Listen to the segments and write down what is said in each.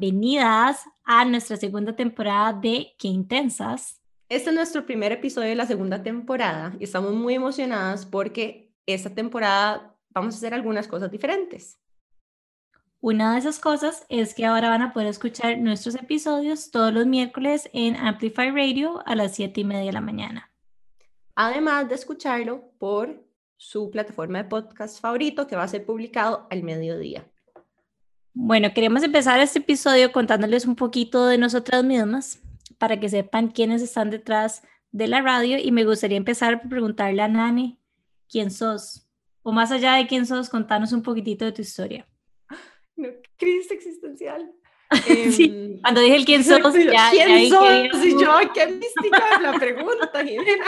bienvenidas a nuestra segunda temporada de Qué Intensas. Este es nuestro primer episodio de la segunda temporada y estamos muy emocionadas porque esta temporada vamos a hacer algunas cosas diferentes. Una de esas cosas es que ahora van a poder escuchar nuestros episodios todos los miércoles en Amplify Radio a las 7 y media de la mañana. Además de escucharlo por su plataforma de podcast favorito que va a ser publicado al mediodía. Bueno, queremos empezar este episodio contándoles un poquito de nosotras mismas para que sepan quiénes están detrás de la radio y me gustaría empezar por preguntarle a Nani, ¿quién sos? O más allá de quién sos, contanos un poquitito de tu historia. No, crisis existencial. sí, em, cuando dije el quién sos, ya, ¿quién sos? Y yo, qué mística es la pregunta, Jimena.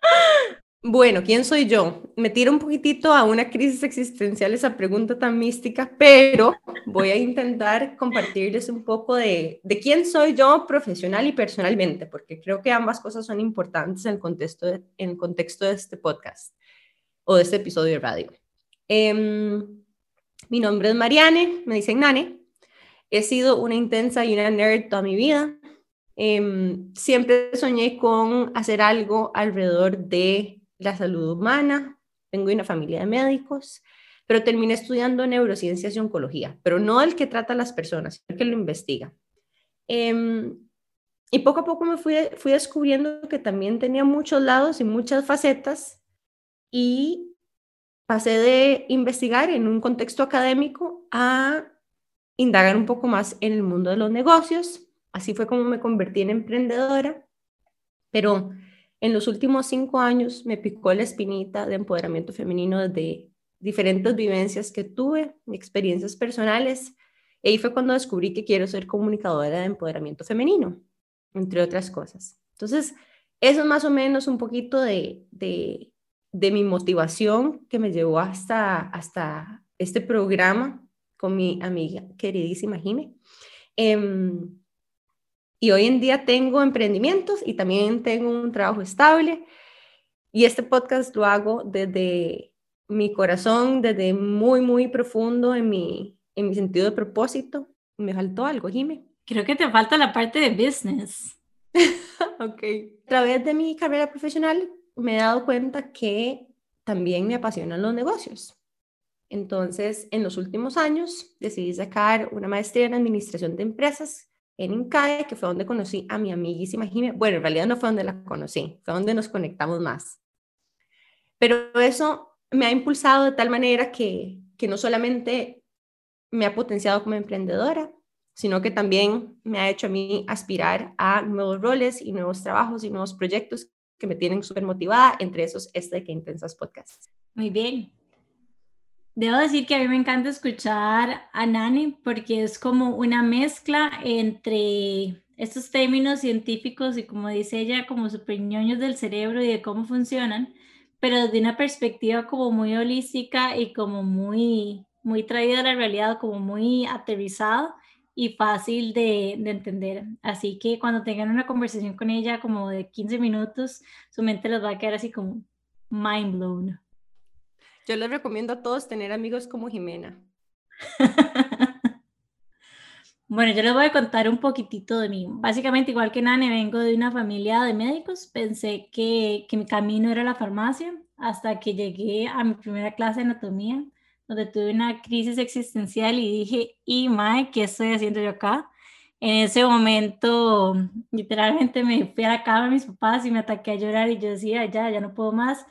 Bueno, ¿quién soy yo? Me tira un poquitito a una crisis existencial esa pregunta tan mística, pero voy a intentar compartirles un poco de, quién soy yo profesional y personalmente, porque creo que ambas cosas son importantes en el contexto de, en el contexto de este podcast o de este episodio de radio. Em, mi nombre es Mariane, me dicen Nane. He sido una intensa y una nerd toda mi vida. Em, siempre soñé con hacer algo alrededor de la salud humana, vengo de una familia de médicos, pero terminé estudiando neurociencias y oncología, pero no el que trata a las personas, el que lo investiga. Em, y poco a poco me fui, fui descubriendo que también tenía muchos lados y muchas facetas y pasé de investigar en un contexto académico a indagar un poco más en el mundo de los negocios. Así fue como me convertí en emprendedora, pero en los últimos cinco años me picó la espinita de empoderamiento femenino desde diferentes vivencias que tuve, experiencias personales. Y ahí fue cuando descubrí que quiero ser comunicadora de empoderamiento femenino, entre otras cosas. Entonces, eso es más o menos un poquito de, de, mi motivación que me llevó hasta, hasta este programa con mi amiga queridísima Jime. Em, y hoy en día tengo emprendimientos y también tengo un trabajo estable. Y este podcast lo hago desde mi corazón, desde muy, muy profundo en mi, en mi sentido de propósito. Me faltó algo, Jime. Creo que te falta la parte de business. ok. A través de mi carrera profesional me he dado cuenta que también me apasionan los negocios. Entonces, en los últimos años decidí sacar una maestría en administración de empresas en INCAE, que fue donde conocí a mi amiguísima Jimé. Bueno, en realidad no fue donde la conocí, fue donde nos conectamos más. Pero eso me ha impulsado de tal manera que, que no solamente me ha potenciado como emprendedora, sino que también me ha hecho a mí aspirar a nuevos roles y nuevos trabajos y nuevos proyectos que me tienen súper motivada, entre esos este Que Intensas Podcast. Muy bien. Debo decir que a mí me encanta escuchar a Nani porque es como una mezcla entre estos términos científicos y como dice ella, como super ñoños del cerebro y de cómo funcionan, pero desde una perspectiva como muy holística y como muy, muy traída a la realidad, como muy aterrizado y fácil de, de, entender. Así que cuando tengan una conversación con ella como de 15 minutos, su mente les va a quedar así como mind blown. Yo les recomiendo a todos tener amigos como Jimena. bueno, yo les voy a contar un poquitito de mí. Básicamente, igual que Nane, vengo de una familia de médicos. Pensé que, que mi camino era la farmacia hasta que llegué a mi primera clase de anatomía, donde tuve una crisis existencial y dije, y mae, ¿qué estoy haciendo yo acá? En ese momento, literalmente me fui a la cama de mis papás y me ataqué a llorar y yo decía, ya, ya no puedo más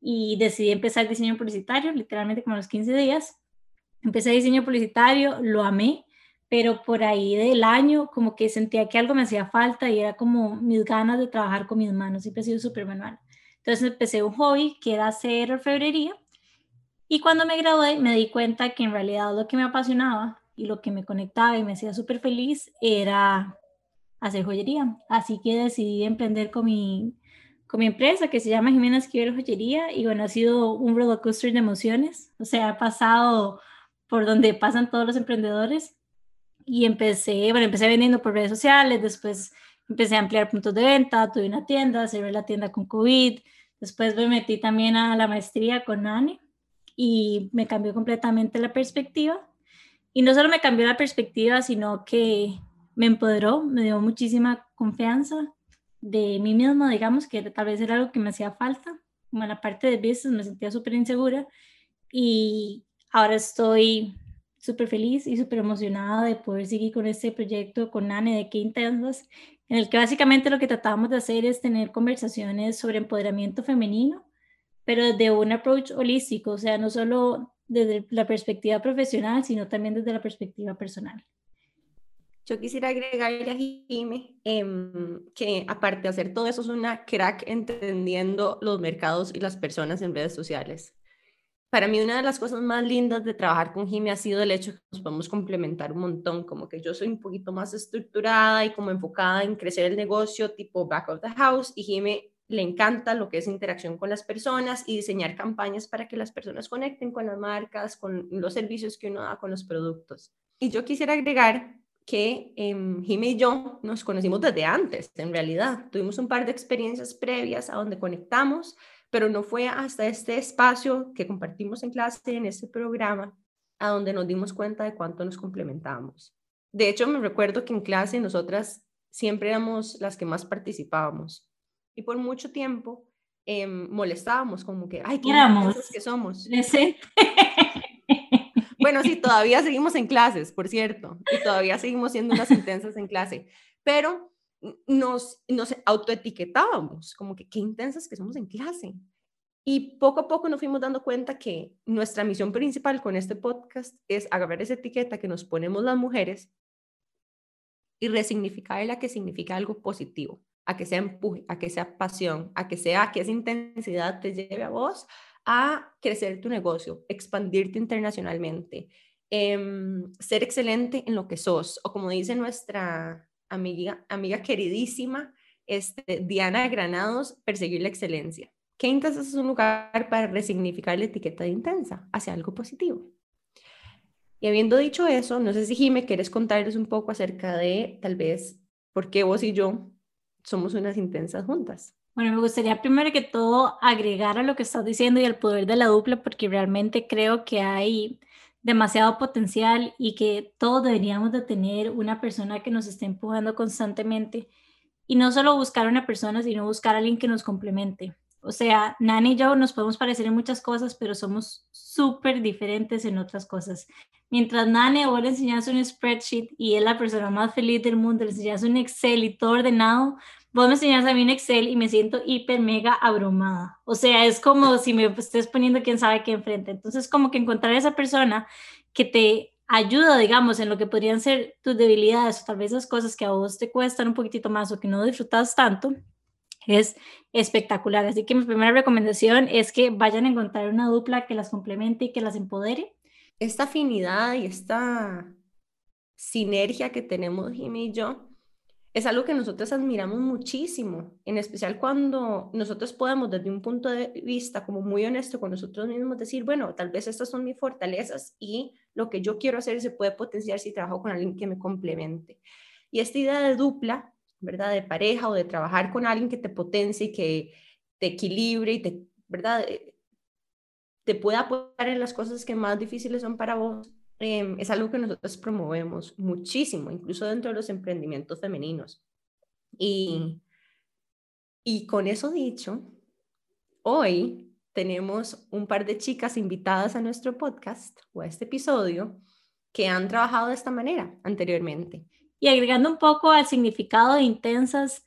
y decidí empezar diseño publicitario, literalmente como a los 15 días. Empecé diseño publicitario, lo amé, pero por ahí del año como que sentía que algo me hacía falta y era como mis ganas de trabajar con mis manos, siempre he sido súper manual. Entonces empecé un hobby que era hacer orfebrería y cuando me gradué me di cuenta que en realidad lo que me apasionaba y lo que me conectaba y me hacía súper feliz era hacer joyería. Así que decidí emprender con mi, con mi empresa que se llama Jimena Esquivel Joyería y bueno, ha sido un roller coaster de emociones. O sea, ha pasado por donde pasan todos los emprendedores y empecé, bueno, empecé vendiendo por redes sociales, después empecé a ampliar puntos de venta, tuve una tienda, cerré la tienda con COVID, después me metí también a la maestría con Nani y me cambió completamente la perspectiva. Y no solo me cambió la perspectiva, sino que me empoderó, me dio muchísima confianza de mí misma, digamos, que tal vez era algo que me hacía falta. Como en la parte de business me sentía súper insegura y ahora estoy súper feliz y súper emocionada de poder seguir con este proyecto con Nane de Qué Intensas, en el que básicamente lo que tratamos de hacer es tener conversaciones sobre empoderamiento femenino, pero desde un approach holístico, o sea, no solo desde la perspectiva profesional, sino también desde la perspectiva personal. Yo quisiera agregarle a Jime em, que aparte de hacer todo eso, es una crack entendiendo los mercados y las personas en redes sociales. Para mí una de las cosas más lindas de trabajar con Jime ha sido el hecho que nos podemos complementar un montón, como que yo soy un poquito más estructurada y como enfocada en crecer el negocio tipo back of the house y Jime le encanta lo que es interacción con las personas y diseñar campañas para que las personas conecten con las marcas, con los servicios que uno da, con los productos. Y yo quisiera agregar que eh, Jime y yo nos conocimos desde antes, en realidad. Tuvimos un par de experiencias previas a donde conectamos, pero no fue hasta este espacio que compartimos en clase, en este programa, a donde nos dimos cuenta de cuánto nos complementábamos. De hecho, me recuerdo que en clase nosotras siempre éramos las que más participábamos y por mucho tiempo eh, molestábamos como que, ay, qué que somos. Bueno, sí, todavía seguimos en clases, por cierto, y todavía seguimos siendo unas intensas en clase, pero nos, nos autoetiquetábamos, como que qué intensas que somos en clase. Y poco a poco nos fuimos dando cuenta que nuestra misión principal con este podcast es agarrar esa etiqueta que nos ponemos las mujeres y resignificarla que significa algo positivo, a que sea empuje, a que sea pasión, a que sea que esa intensidad te lleve a vos a crecer tu negocio, expandirte internacionalmente, em, ser excelente en lo que sos, o como dice nuestra amiga, amiga queridísima, este, Diana Granados, perseguir la excelencia. Que Intensas es un lugar para resignificar la etiqueta de intensa hacia algo positivo. Y habiendo dicho eso, no sé si Jime, quieres contarles un poco acerca de tal vez por qué vos y yo somos unas intensas juntas. Bueno, me gustaría primero que todo agregar a lo que estás diciendo y al poder de la dupla, porque realmente creo que hay demasiado potencial y que todos deberíamos de tener una persona que nos esté empujando constantemente y no solo buscar una persona, sino buscar a alguien que nos complemente. O sea, Nani y yo nos podemos parecer en muchas cosas, pero somos súper diferentes en otras cosas. Mientras Nani vos le enseñas un spreadsheet y es la persona más feliz del mundo, le enseñas un Excel y todo ordenado, vos me enseñas a mí un Excel y me siento hiper mega abrumada. O sea, es como si me estés poniendo quién sabe qué enfrente. Entonces, como que encontrar esa persona que te ayuda, digamos, en lo que podrían ser tus debilidades o tal vez las cosas que a vos te cuestan un poquitito más o que no disfrutas tanto, es espectacular. Así que mi primera recomendación es que vayan a encontrar una dupla que las complemente y que las empodere. Esta afinidad y esta sinergia que tenemos Jimmy y yo es algo que nosotros admiramos muchísimo, en especial cuando nosotros podemos desde un punto de vista como muy honesto con nosotros mismos decir, bueno, tal vez estas son mis fortalezas y lo que yo quiero hacer se puede potenciar si trabajo con alguien que me complemente. Y esta idea de dupla, ¿verdad? De pareja o de trabajar con alguien que te potencie y que te equilibre y te, ¿verdad? Eh, te pueda apoyar en las cosas que más difíciles son para vos, Em, es algo que nosotros promovemos muchísimo, incluso dentro de los emprendimientos femeninos. Y, y con eso dicho, hoy tenemos un par de chicas invitadas a nuestro podcast o a este episodio que han trabajado de esta manera anteriormente. Y agregando un poco al significado de intensas,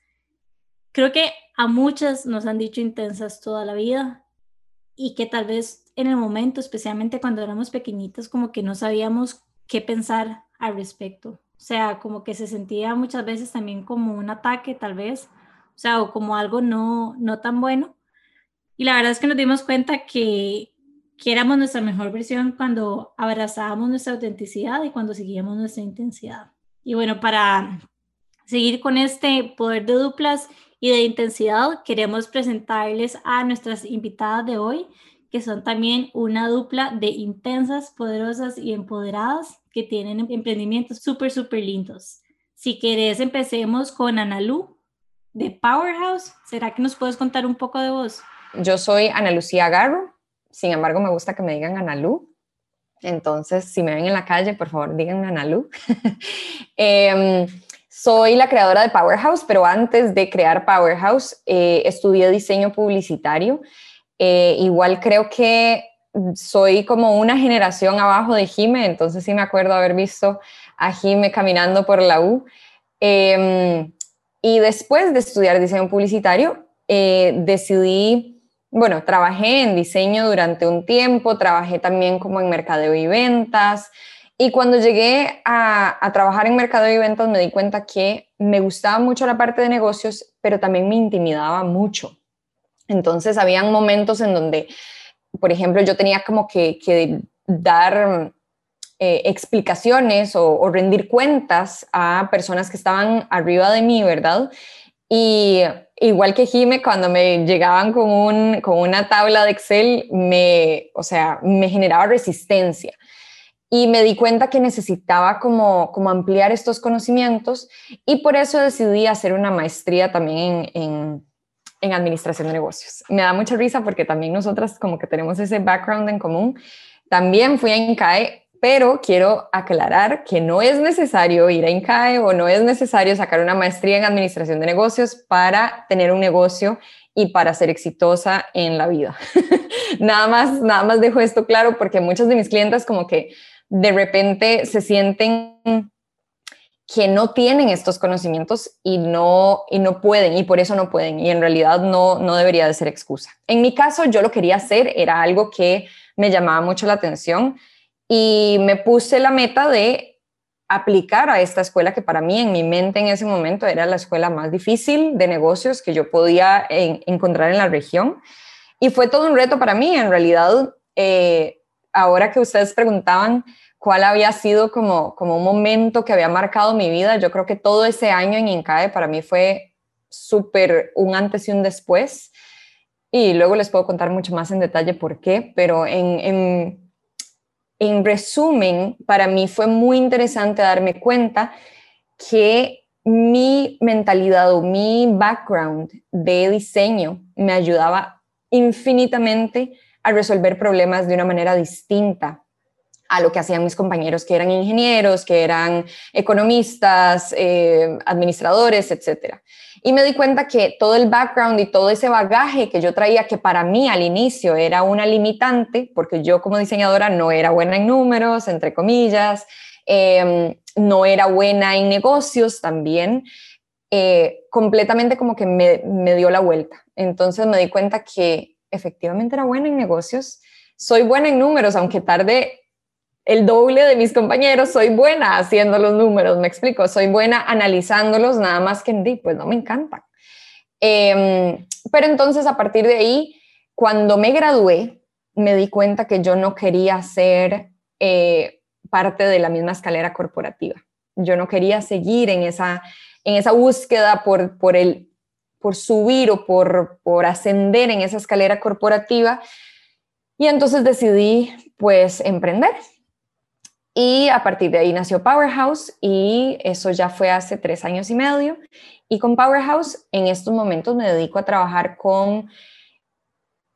creo que a muchas nos han dicho intensas toda la vida y que tal vez en el momento, especialmente cuando éramos pequeñitas, como que no sabíamos qué pensar al respecto. O sea, como que se sentía muchas veces también como un ataque, tal vez, o sea, o como algo no, no tan bueno. Y la verdad es que nos dimos cuenta que, que éramos nuestra mejor versión cuando abrazábamos nuestra autenticidad y cuando seguíamos nuestra intensidad. Y bueno, para seguir con este poder de duplas y de intensidad, queremos presentarles a nuestras invitadas de hoy, que son también una dupla de intensas, poderosas y empoderadas que tienen emprendimientos súper, súper lindos. Si querés, empecemos con Analu de Powerhouse. ¿Será que nos puedes contar un poco de vos? Yo soy Ana Lucía Garro, sin embargo me gusta que me digan Analu. Entonces, si me ven en la calle, por favor, díganme Analu. eh, soy la creadora de Powerhouse, pero antes de crear Powerhouse eh, estudié diseño publicitario. Eh, igual creo que soy como una generación abajo de Jime, entonces sí me acuerdo haber visto a Jime caminando por la U. Em, y después de estudiar diseño publicitario, eh, decidí, bueno, trabajé en diseño durante un tiempo, trabajé también como en mercadeo y ventas, y cuando llegué a, trabajar en mercado y ventas me di cuenta que me gustaba mucho la parte de negocios, pero también me intimidaba mucho. Entonces, habían momentos en donde, por ejemplo, yo tenía como que, dar eh, explicaciones o, rendir cuentas a personas que estaban arriba de mí, ¿verdad? Y igual que Jime, cuando me llegaban con, un, con una tabla de Excel, me, o sea, me generaba resistencia y me di cuenta que necesitaba como, como ampliar estos conocimientos y por eso decidí hacer una maestría también en, administración de negocios. Me da mucha risa porque también nosotras como que tenemos ese background en común. También fui a INCAE, pero quiero aclarar que no es necesario ir a INCAE o no es necesario sacar una maestría en administración de negocios para tener un negocio y para ser exitosa en la vida. nada más, nada más dejo esto claro porque muchos de mis clientes como que de repente se sienten que no tienen estos conocimientos y no, y no pueden, y por eso no pueden, y en realidad no, no debería de ser excusa. En mi caso, yo lo quería hacer, era algo que me llamaba mucho la atención y me puse la meta de aplicar a esta escuela que para mí en mi mente en ese momento era la escuela más difícil de negocios que yo podía encontrar en la región. Y fue todo un reto para mí, en realidad, eh, ahora que ustedes preguntaban cuál había sido como, como un momento que había marcado mi vida, yo creo que todo ese año en INCAE para mí fue súper un antes y un después. Y luego les puedo contar mucho más en detalle por qué, pero en, en, en resumen, para mí fue muy interesante darme cuenta que mi mentalidad o mi background de diseño me ayudaba infinitamente a resolver problemas de una manera distinta a lo que hacían mis compañeros que eran ingenieros, que eran economistas, eh, administradores, etc. Y me di cuenta que todo el background y todo ese bagaje que yo traía, que para mí al inicio era una limitante, porque yo como diseñadora no era buena en números, entre comillas, em, no era buena en negocios también, eh, completamente como que me, me dio la vuelta. Entonces me di cuenta que efectivamente era buena en negocios, soy buena en números, aunque tarde el doble de mis compañeros, soy buena haciendo los números, me explico, soy buena analizándolos, nada más que pues no me encantan. Em, pero entonces a partir de ahí, cuando me gradué, me di cuenta que yo no quería ser eh, parte de la misma escalera corporativa. Yo no quería seguir en esa, en esa búsqueda por, por el por subir o por, por ascender en esa escalera corporativa. Y entonces decidí pues emprender. Y a partir de ahí nació Powerhouse y eso ya fue hace tres años y medio. Y con Powerhouse en estos momentos me dedico a trabajar con,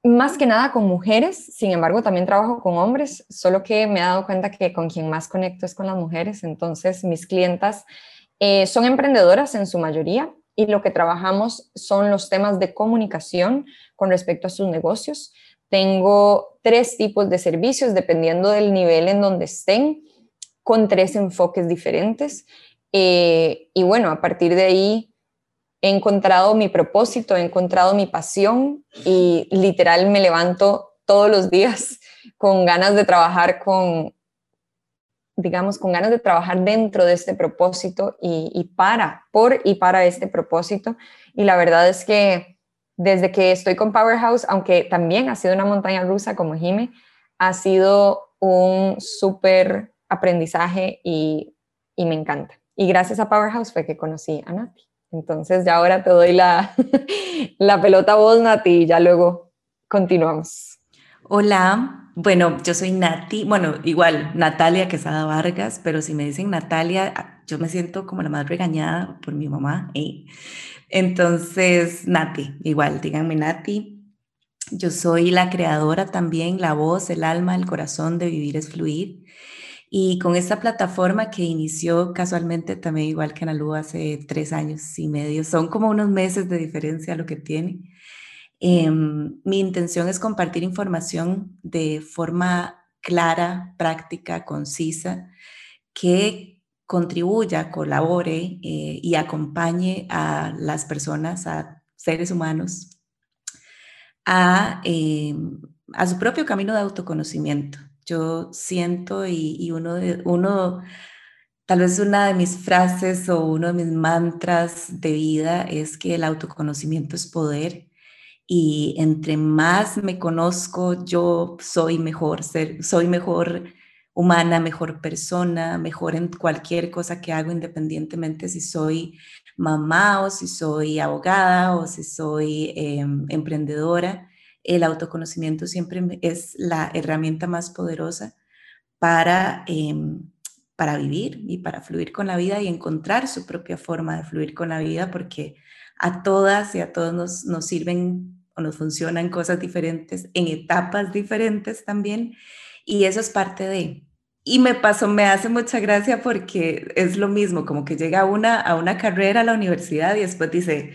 más que nada con mujeres, sin embargo también trabajo con hombres, solo que me he dado cuenta que con quien más conecto es con las mujeres. Entonces mis clientas eh, son emprendedoras en su mayoría y lo que trabajamos son los temas de comunicación con respecto a sus negocios. Tengo tres tipos de servicios dependiendo del nivel en donde estén, con tres enfoques diferentes. Eh, y bueno, a partir de ahí he encontrado mi propósito, he encontrado mi pasión y literal me levanto todos los días con ganas de trabajar con, digamos, con ganas de trabajar dentro de este propósito y, para, por y para este propósito. Y la verdad es que desde que estoy con Powerhouse, aunque también ha sido una montaña rusa como Jime, ha sido un súper aprendizaje y, y me encanta. y gracias a Powerhouse fue que conocí a Nati. Entonces ya ahora te doy la, la pelota a vos, Nati, y ya luego continuamos. Hola, bueno, yo soy Nati, bueno, igual Natalia Quesada Vargas, pero si me dicen Natalia, yo me siento como la más regañada por mi mamá. ¿eh? Entonces, Nati, igual, díganme Nati. Yo soy la creadora también, la voz, el alma, el corazón de Vivir es Fluir. Y con esta plataforma que inició casualmente también igual que Analu hace tres años y medio, son como unos meses de diferencia lo que tiene. Em, mi intención es compartir información de forma clara, práctica, concisa, que contribuya, colabore eh, y acompañe a las personas, a seres humanos, a, em, a su propio camino de autoconocimiento yo siento y, uno, de, uno, tal vez una de mis frases o uno de mis mantras de vida es que el autoconocimiento es poder y entre más me conozco, yo soy mejor, ser, soy mejor humana, mejor persona, mejor en cualquier cosa que hago, independientemente si soy mamá o si soy abogada o si soy em, emprendedora el autoconocimiento siempre es la herramienta más poderosa para, em, para vivir y para fluir con la vida y encontrar su propia forma de fluir con la vida, porque a todas y a todos nos, nos sirven o nos funcionan cosas diferentes en etapas diferentes también, y eso es parte de... Y me pasó, me hace mucha gracia porque es lo mismo, como que llega una a una carrera a la universidad y después dice,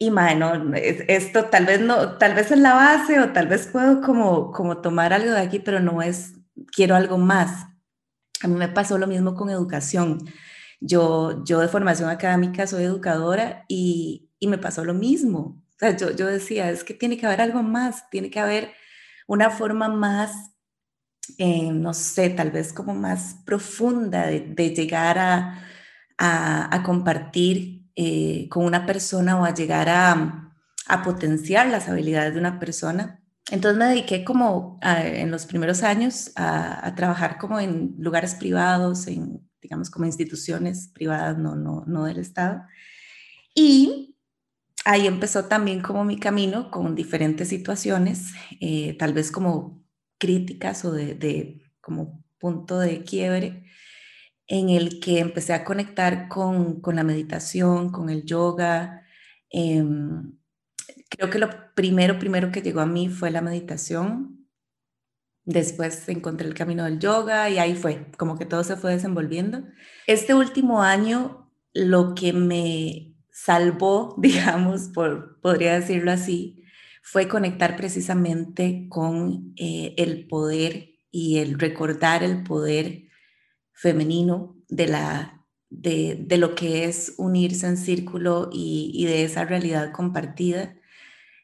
y bueno, esto tal vez no, tal vez es la base o tal vez puedo como, como tomar algo de aquí, pero no es, quiero algo más. A mí me pasó lo mismo con educación. Yo, yo de formación académica soy educadora y, y me pasó lo mismo. O sea, yo, yo decía, es que tiene que haber algo más, tiene que haber una forma más, eh, no sé, tal vez como más profunda de, llegar a, a compartir eh, con una persona o a llegar a, a, potenciar las habilidades de una persona. Entonces me dediqué como en los primeros años a, a, trabajar como en lugares privados, en, digamos, como instituciones privadas, no, no, no del Estado. Y ahí empezó también como mi camino con diferentes situaciones, eh, tal vez como críticas o de, de como punto de quiebre en el que empecé a conectar con, con la meditación, con el yoga. Em, creo que lo primero, primero que llegó a mí fue la meditación. Después encontré el camino del yoga y ahí fue, como que todo se fue desenvolviendo. Este último año, lo que me salvó, digamos, por, podría decirlo así, fue conectar precisamente con eh, el poder y el recordar el poder femenino de, la, de, de lo que es unirse en círculo y, y de esa realidad compartida.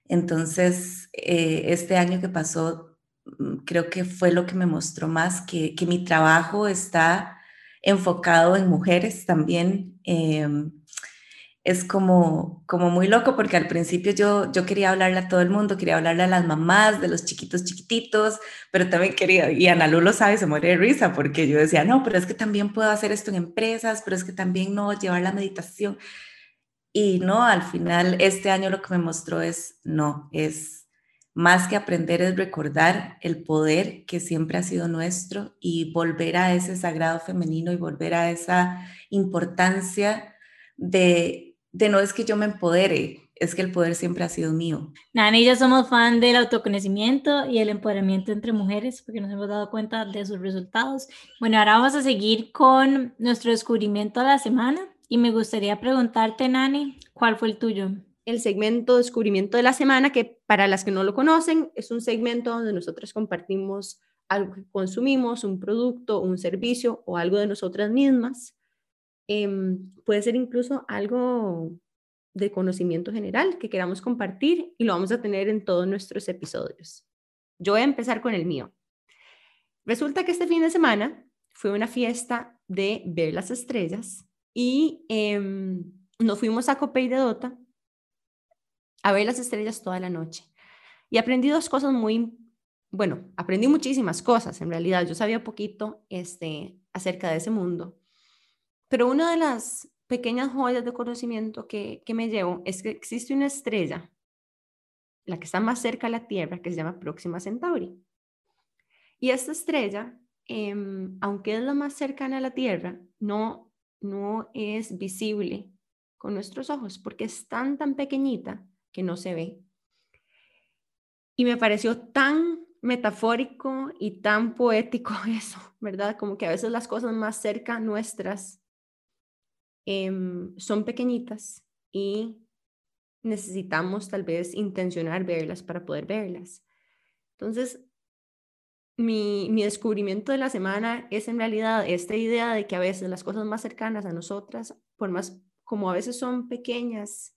Entonces, eh, este año que pasó, mm, creo que fue lo que me mostró más que, que mi trabajo está enfocado en mujeres también. Eh, es como, como muy loco porque al principio yo, yo quería hablarle a todo el mundo, quería hablarle a las mamás de los chiquitos chiquititos, pero también quería, y Ana Lu lo sabe, se muere de risa porque yo decía, no, pero es que también puedo hacer esto en empresas, pero es que también no, llevar la meditación. Y no, al final este año lo que me mostró es, no, es más que aprender, es recordar el poder que siempre ha sido nuestro y volver a ese sagrado femenino y volver a esa importancia de de no es que yo me empodere, es que el poder siempre ha sido mío. Nani y yo somos fan del autoconocimiento y el empoderamiento entre mujeres porque nos hemos dado cuenta de sus resultados. Bueno, ahora vamos a seguir con nuestro descubrimiento de la semana y me gustaría preguntarte, Nani, ¿cuál fue el tuyo? El segmento descubrimiento de la semana, que para las que no lo conocen, es un segmento donde nosotros compartimos algo que consumimos, un producto, un servicio o algo de nosotras mismas Em, puede ser incluso algo de conocimiento general que queramos compartir y lo vamos a tener en todos nuestros episodios. Yo voy a empezar con el mío. Resulta que este fin de semana fue una fiesta de ver las estrellas y em, nos fuimos a Copey de Dota a ver las estrellas toda la noche. Y aprendí dos cosas muy, bueno, aprendí muchísimas cosas en realidad. Yo sabía poquito este, acerca de ese mundo, pero una de las pequeñas joyas de conocimiento que, que me llevo es que existe una estrella, la que está más cerca a la Tierra, que se llama Próxima Centauri. Y esta estrella, em, aunque es la más cercana a la Tierra, no, no es visible con nuestros ojos porque es tan, tan pequeñita que no se ve. Y me pareció tan metafórico y tan poético eso, ¿verdad? Como que a veces las cosas más cerca nuestras em, son pequeñitas y necesitamos tal vez intencionar verlas para poder verlas. Entonces, mi, mi, descubrimiento de la semana es en realidad esta idea de que a veces las cosas más cercanas a nosotras, por más como a veces son pequeñas,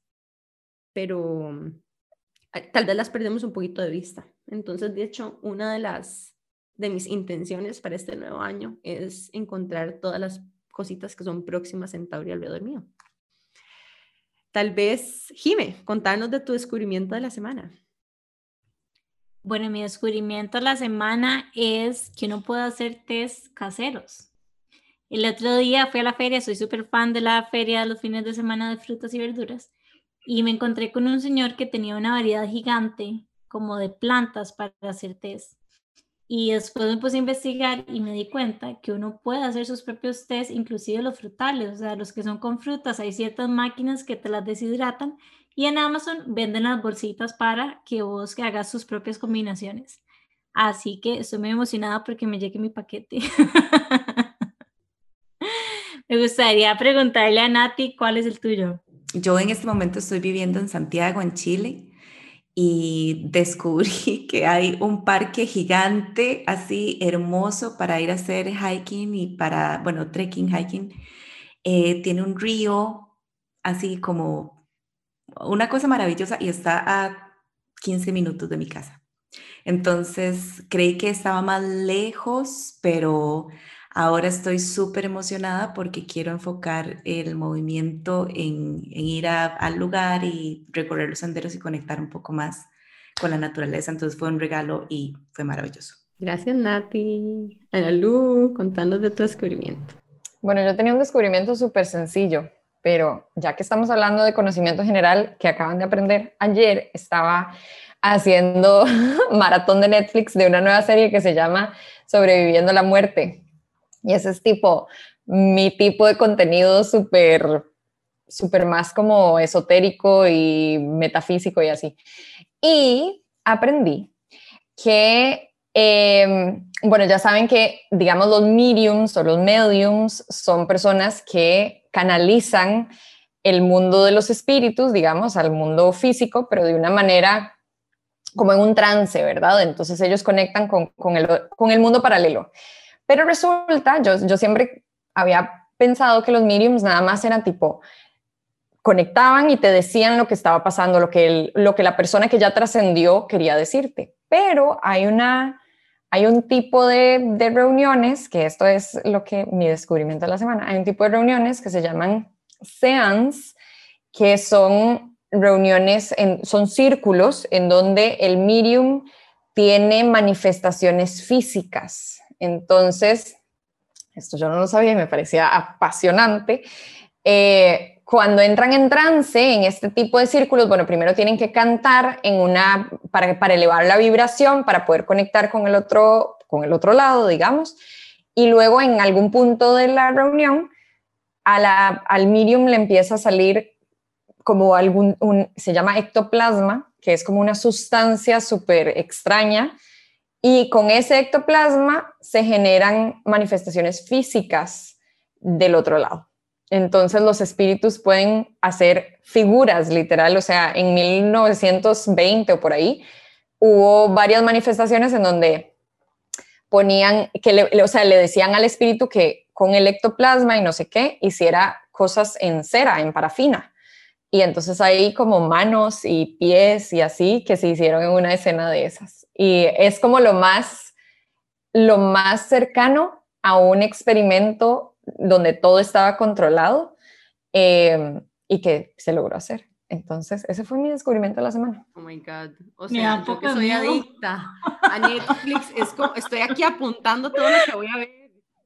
pero tal vez las perdemos un poquito de vista. Entonces, de hecho, una de las de mis intenciones para este nuevo año es encontrar todas las cositas que son próximas en Tauri alrededor mío. Tal vez, Jime, contanos de tu descubrimiento de la semana. Bueno, mi descubrimiento de la semana es que uno puede hacer test caseros. El otro día fui a la feria, soy súper fan de la feria de los fines de semana de frutas y verduras, y me encontré con un señor que tenía una variedad gigante como de plantas para hacer test. Y después me puse a investigar y me di cuenta que uno puede hacer sus propios test, inclusive los frutales, o sea, los que son con frutas. Hay ciertas máquinas que te las deshidratan y en Amazon venden las bolsitas para que vos que hagas sus propias combinaciones. Así que estoy muy emocionada porque me llegue mi paquete. me gustaría preguntarle a Nati cuál es el tuyo. Yo en este momento estoy viviendo en Santiago, en Chile, y descubrí que hay un parque gigante así hermoso para ir a hacer hiking y para, bueno, trekking, hiking. Eh, tiene un río así como una cosa maravillosa y está a 15 minutos de mi casa. Entonces creí que estaba más lejos, pero Ahora estoy súper emocionada porque quiero enfocar el movimiento en, ir al lugar y recorrer los senderos y conectar un poco más con la naturaleza. Entonces fue un regalo y fue maravilloso. Gracias, Nati. Ana Lu, contándonos de tu descubrimiento. Bueno, yo tenía un descubrimiento súper sencillo, pero ya que estamos hablando de conocimiento general que acaban de aprender, ayer estaba haciendo maratón de Netflix de una nueva serie que se llama Sobreviviendo la muerte. Y ese es tipo, mi tipo de contenido súper, súper más como esotérico y metafísico y así. Y aprendí que, em, bueno, ya saben que, digamos, los mediums o los mediums son personas que canalizan el mundo de los espíritus, digamos, al mundo físico, pero de una manera como en un trance, ¿verdad? Entonces ellos conectan con, con, el, con el mundo paralelo. Pero resulta, yo, yo siempre había pensado que los mediums nada más eran tipo, conectaban y te decían lo que estaba pasando, lo que, lo que la persona que ya trascendió quería decirte. Pero hay, una, hay un tipo de, de, reuniones, que esto es lo que mi descubrimiento de la semana, hay un tipo de reuniones que se llaman seance, que son reuniones, en, son círculos en donde el medium tiene manifestaciones físicas. Entonces, esto yo no lo sabía y me parecía apasionante. Eh, cuando entran en trance, en este tipo de círculos, bueno, primero tienen que cantar en una, para, elevar la vibración, para poder conectar con el, otro, con el otro lado, digamos, y luego en algún punto de la reunión, al medium le empieza a salir como algún, se llama ectoplasma, que es como una sustancia súper extraña, y con ese ectoplasma se generan manifestaciones físicas del otro lado. Entonces los espíritus pueden hacer figuras, literal, o sea, en 1920 o por ahí, hubo varias manifestaciones en donde ponían, que le, o sea, le decían al espíritu que con el ectoplasma y no sé qué, hiciera cosas en cera, en parafina. Y entonces hay como manos y pies y así que se hicieron en una escena de esas. Y es como lo más, lo más cercano a un experimento donde todo estaba controlado em, y que se logró hacer. Entonces, ese fue mi descubrimiento de la semana. Oh my God. O sea, yo que soy adicta a Netflix, es como, estoy aquí apuntando todo lo que voy a ver.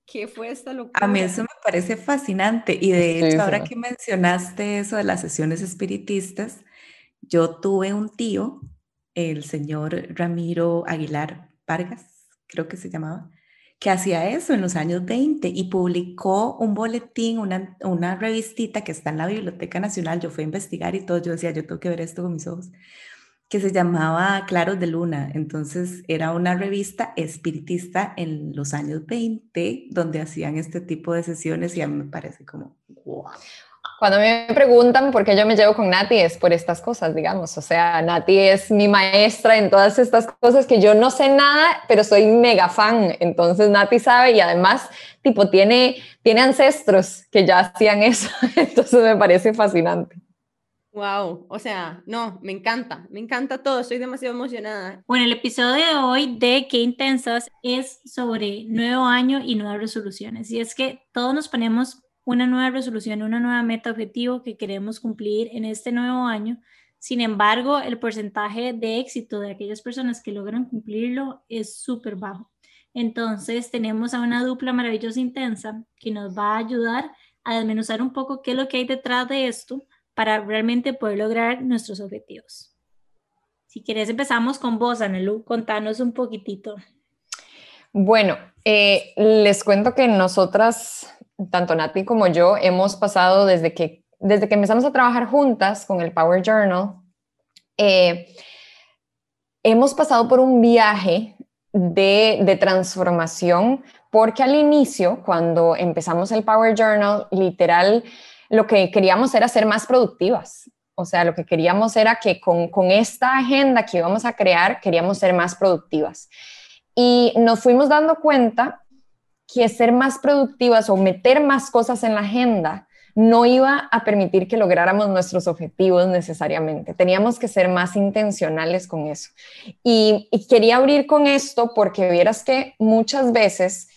¿Qué fue esta locura? A mí eso me parece fascinante y de hecho ahora que mencionaste eso de las sesiones espiritistas, yo tuve un tío, el señor Ramiro Aguilar Vargas, creo que se llamaba, que hacía eso en los años 20 y publicó un boletín, una, una revistita que está en la Biblioteca Nacional. Yo fui a investigar y todo, yo decía, yo tengo que ver esto con mis ojos, que se llamaba Claros de Luna. Entonces era una revista espiritista en los años 20 donde hacían este tipo de sesiones y a mí me parece como, wow. Cuando me preguntan por qué yo me llevo con Nati es por estas cosas, digamos. O sea, Nati es mi maestra en todas estas cosas que yo no sé nada, pero soy mega fan. Entonces Nati sabe y además, tipo, tiene, tiene ancestros que ya hacían eso. Entonces me parece fascinante. Wow, o sea, no, me encanta, me encanta todo, estoy demasiado emocionada. Bueno, el episodio de hoy de Qué Intensas es sobre nuevo año y nuevas resoluciones. Y es que todos nos ponemos una nueva resolución, una nueva meta objetivo que queremos cumplir en este nuevo año. Sin embargo, el porcentaje de éxito de aquellas personas que logran cumplirlo es súper bajo. Entonces, tenemos a una dupla maravillosa intensa que nos va a ayudar a desmenuzar un poco qué es lo que hay detrás de esto para realmente poder lograr nuestros objetivos. Si quieres, empezamos con vos, Anelu. Contanos un poquitito. Bueno, eh, les cuento que nosotras tanto Nati como yo hemos pasado desde que, desde que empezamos a trabajar juntas con el Power Journal, eh, hemos pasado por un viaje de, de, transformación, porque al inicio, cuando empezamos el Power Journal, literal, lo que queríamos era ser más productivas. O sea, lo que queríamos era que con, con esta agenda que íbamos a crear, queríamos ser más productivas. Y nos fuimos dando cuenta que ser más productivas o meter más cosas en la agenda no iba a permitir que lográramos nuestros objetivos necesariamente. Teníamos que ser más intencionales con eso. Y, quería abrir con esto porque vieras que muchas veces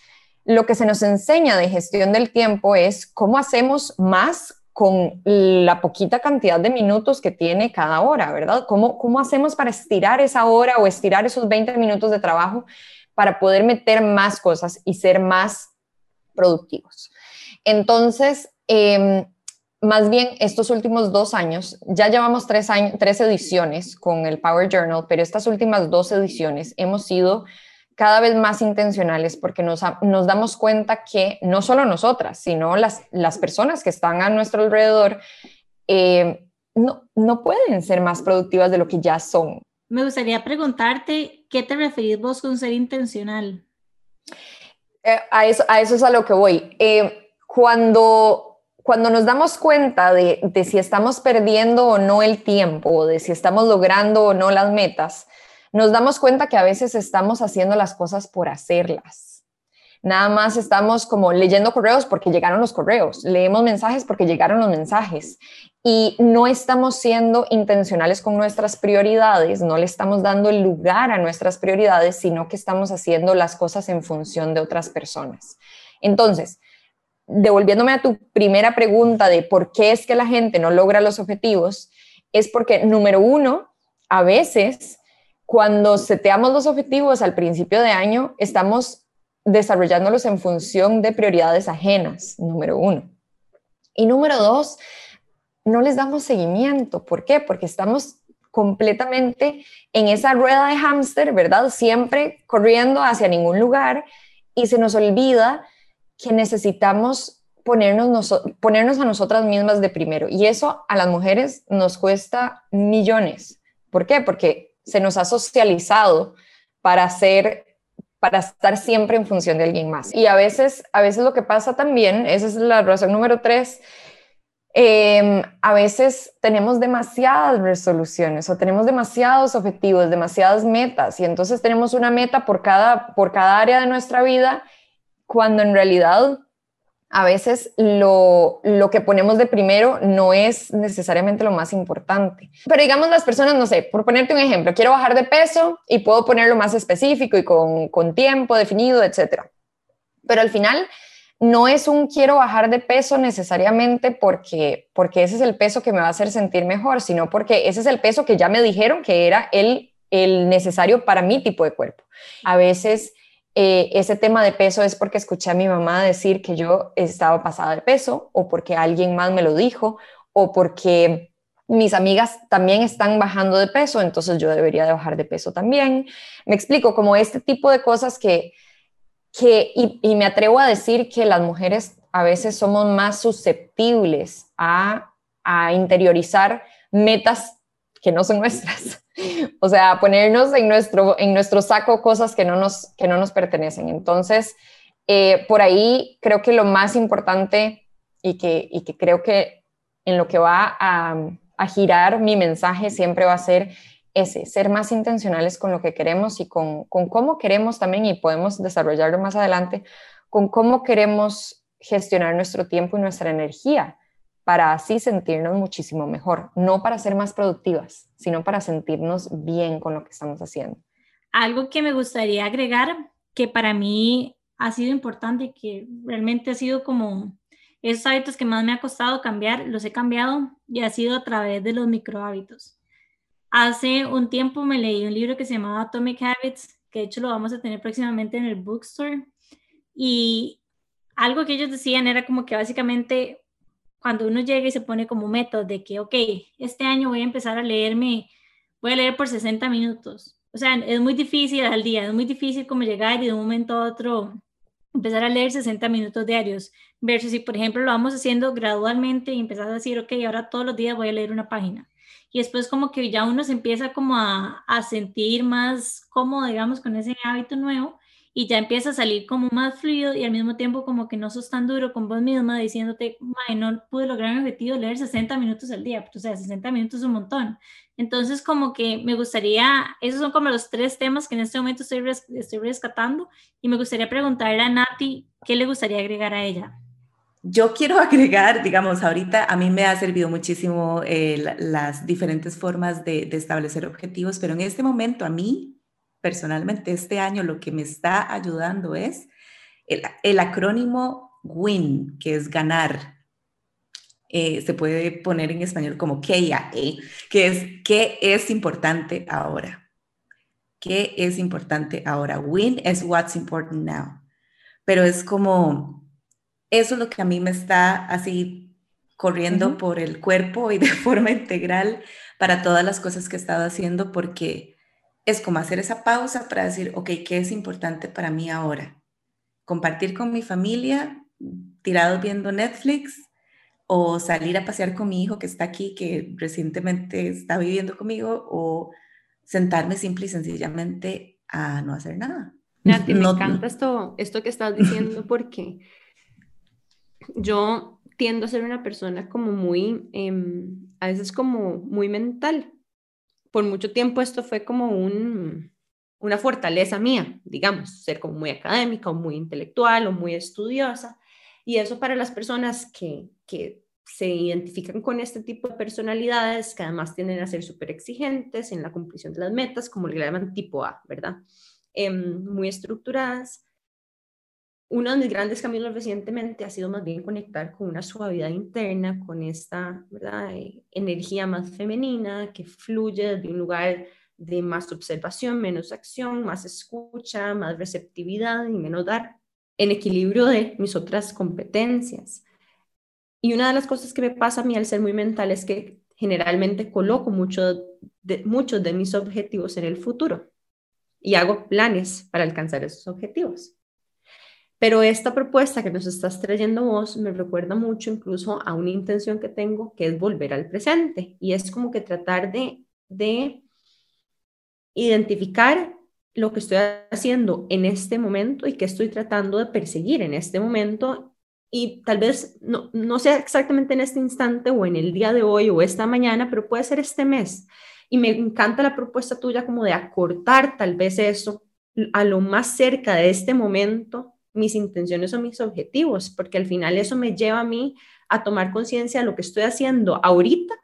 lo que se nos enseña de gestión del tiempo es cómo hacemos más con la poquita cantidad de minutos que tiene cada hora, ¿verdad? ¿Cómo, cómo hacemos para estirar esa hora o estirar esos 20 minutos de trabajo para poder meter más cosas y ser más productivos. Entonces, em, más bien estos últimos dos años, ya llevamos tres, años, tres ediciones con el Power Journal, pero estas últimas dos ediciones hemos sido cada vez más intencionales porque nos, damos cuenta que no solo nosotras, sino las, las personas que están a nuestro alrededor eh, no, no pueden ser más productivas de lo que ya son. Me gustaría preguntarte, ¿qué te referís vos con ser intencional? Eh, a, eso, es a lo que voy. Eh, cuando, cuando nos damos cuenta de, si estamos perdiendo o no el tiempo, de si estamos logrando o no las metas, nos damos cuenta que a veces estamos haciendo las cosas por hacerlas Nada más estamos como leyendo correos porque llegaron los correos, leemos mensajes porque llegaron los mensajes y no estamos siendo intencionales con nuestras prioridades, no le estamos dando el lugar a nuestras prioridades, sino que estamos haciendo las cosas en función de otras personas. Entonces, devolviéndome a tu primera pregunta de por qué es que la gente no logra los objetivos, es porque, número uno, a veces cuando seteamos los objetivos al principio de año, estamos desarrollándolos en función de prioridades ajenas, número uno. Y número dos, no les damos seguimiento. ¿Por qué? Porque estamos completamente en esa rueda de hámster, ¿verdad? Siempre corriendo hacia ningún lugar y se nos olvida que necesitamos ponernos, a nosotras mismas de primero. Y eso a las mujeres nos cuesta millones. ¿Por qué? Porque se nos ha socializado para ser para estar siempre en función de alguien más. Y a veces, a veces lo que pasa también, esa es la razón número tres, em, a veces tenemos demasiadas resoluciones o tenemos demasiados objetivos, demasiadas metas y entonces tenemos una meta por cada, por cada área de nuestra vida cuando en realidad a veces lo, que ponemos de primero no es necesariamente lo más importante. Pero digamos las personas, no sé, por ponerte un ejemplo, quiero bajar de peso y puedo ponerlo más específico y con, con tiempo definido, etc. Pero al final no es un quiero bajar de peso necesariamente porque, porque ese es el peso que me va a hacer sentir mejor, sino porque ese es el peso que ya me dijeron que era el, el necesario para mi tipo de cuerpo. A veces eh, ese tema de peso es porque escuché a mi mamá decir que yo estaba pasada de peso o porque alguien más me lo dijo o porque mis amigas también están bajando de peso, entonces yo debería de bajar de peso también. Me explico, como este tipo de cosas que, que y, me atrevo a decir que las mujeres a veces somos más susceptibles a, a interiorizar metas que no son nuestras. O sea, ponernos en nuestro, en nuestro saco cosas que no nos, que no nos pertenecen. Entonces, eh, por ahí creo que lo más importante y que, y que creo que en lo que va a, a girar mi mensaje siempre va a ser ese, ser más intencionales con lo que queremos y con, con cómo queremos también, y podemos desarrollarlo más adelante, con cómo queremos gestionar nuestro tiempo y nuestra energía para así sentirnos muchísimo mejor, no para ser más productivas, sino para sentirnos bien con lo que estamos haciendo. Algo que me gustaría agregar, que para mí ha sido importante y que realmente ha sido como esos hábitos que más me ha costado cambiar, los he cambiado y ha sido a través de los micro hábitos. Hace un tiempo me leí un libro que se llamaba Atomic Habits, que de hecho lo vamos a tener próximamente en el bookstore. Y algo que ellos decían era como que básicamente cuando uno llega y se pone como método de que, ok, este año voy a empezar a leerme, voy a leer por 60 minutos. O sea, es muy difícil al día, es muy difícil como llegar y de un momento a otro empezar a leer 60 minutos diarios, versus si, por ejemplo, lo vamos haciendo gradualmente y empezar a decir, ok, ahora todos los días voy a leer una página. Y después como que ya uno se empieza como a, a sentir más cómodo, digamos, con ese hábito nuevo y ya empieza a salir como más fluido y al mismo tiempo como que no sos tan duro con vos misma diciéndote, no pude lograr mi objetivo leer 60 minutos al día, o sea, 60 minutos es un montón. Entonces como que me gustaría, esos son como los tres temas que en este momento estoy, estoy rescatando y me gustaría preguntarle a Nati qué le gustaría agregar a ella. Yo quiero agregar, digamos, ahorita a mí me ha servido muchísimo eh, las diferentes formas de establecer objetivos, pero en este momento a mí personalmente este año lo que me está ayudando es el, acrónimo WIN, que es ganar. Eh, se puede poner en español como KIA, que es ¿qué es importante ahora? ¿Qué es importante ahora? Win es what's important now. Pero es como, eso es lo que a mí me está así corriendo por el cuerpo y de forma integral para todas las cosas que he estado haciendo porque es como hacer esa pausa para decir, ok, ¿qué es importante para mí ahora? Compartir con mi familia, tirados viendo Netflix, o salir a pasear con mi hijo que está aquí, que recientemente está viviendo conmigo, o sentarme simple y sencillamente a no hacer nada. Nati, me encanta esto, esto que estás diciendo porque yo tiendo a ser una persona como muy, em, a veces como muy mental por mucho tiempo esto fue como un, una fortaleza mía, digamos, ser como muy académica o muy intelectual o muy estudiosa. Y eso para las personas que, que se identifican con este tipo de personalidades, que además tienden a ser súper exigentes en la cumplición de las metas, como le llaman tipo A, ¿verdad? Em, muy estructuradas, uno de mis grandes caminos recientemente ha sido más bien conectar con una suavidad interna, con esta eh, energía más femenina que fluye de un lugar de más observación, menos acción, más escucha, más receptividad y menos dar, en equilibrio de mis otras competencias. Y una de las cosas que me pasa a mí al ser muy mental es que generalmente coloco mucho muchos de mis objetivos en el futuro y hago planes para alcanzar esos objetivos. Pero esta propuesta que nos estás trayendo vos me recuerda mucho incluso a una intención que tengo, que es volver al presente. Y es como que tratar de, de identificar lo que estoy haciendo en este momento y que estoy tratando de perseguir en este momento. Y tal vez no, no sea exactamente en este instante o en el día de hoy o esta mañana, pero puede ser este mes. Y me encanta la propuesta tuya como de acortar tal vez eso a lo más cerca de este momento mis intenciones o mis objetivos, porque al final eso me lleva a mí a tomar conciencia de lo que estoy haciendo ahorita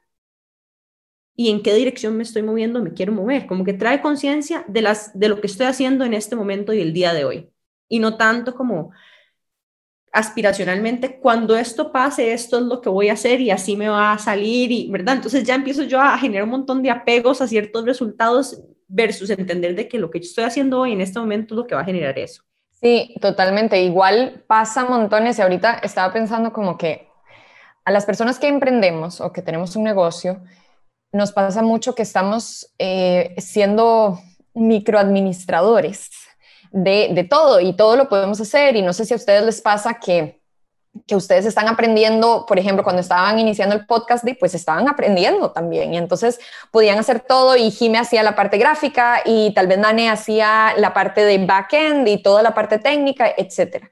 y en qué dirección me estoy moviendo, me quiero mover, como que trae conciencia de las de lo que estoy haciendo en este momento y el día de hoy. Y no tanto como aspiracionalmente, cuando esto pase, esto es lo que voy a hacer y así me va a salir y, ¿verdad? Entonces ya empiezo yo a generar un montón de apegos a ciertos resultados versus entender de que lo que estoy haciendo hoy en este momento es lo que va a generar eso. Sí, totalmente. Igual pasa montones y ahorita estaba pensando como que a las personas que emprendemos o que tenemos un negocio, nos pasa mucho que estamos eh, siendo microadministradores de, de todo y todo lo podemos hacer y no sé si a ustedes les pasa que que ustedes están aprendiendo, por ejemplo, cuando estaban iniciando el podcast, pues estaban aprendiendo también. Y entonces podían hacer todo y Jime hacía la parte gráfica y tal vez Nane hacía la parte de backend y toda la parte técnica, etcétera.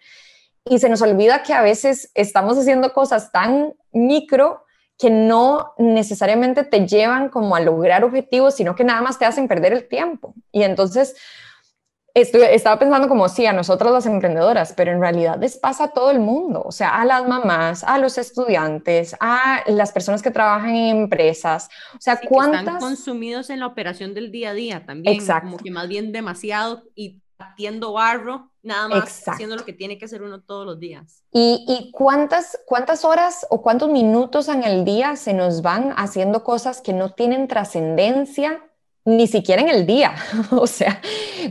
Y se nos olvida que a veces estamos haciendo cosas tan micro que no necesariamente te llevan como a lograr objetivos, sino que nada más te hacen perder el tiempo. Y entonces estaba pensando como sí, a nosotras las emprendedoras, pero en realidad les pasa a todo el mundo, o sea, a las mamás, a los estudiantes, a las personas que trabajan en empresas, o sea, cuántas... están consumidos en la operación del día a día también, Exacto. como que más bien demasiado y batiendo barro, nada más haciendo lo que tiene que hacer uno todos los días. ¿Y, y cuántas, cuántas horas o cuántos minutos en el día se nos van haciendo cosas que no tienen trascendencia ni siquiera en el día. o sea,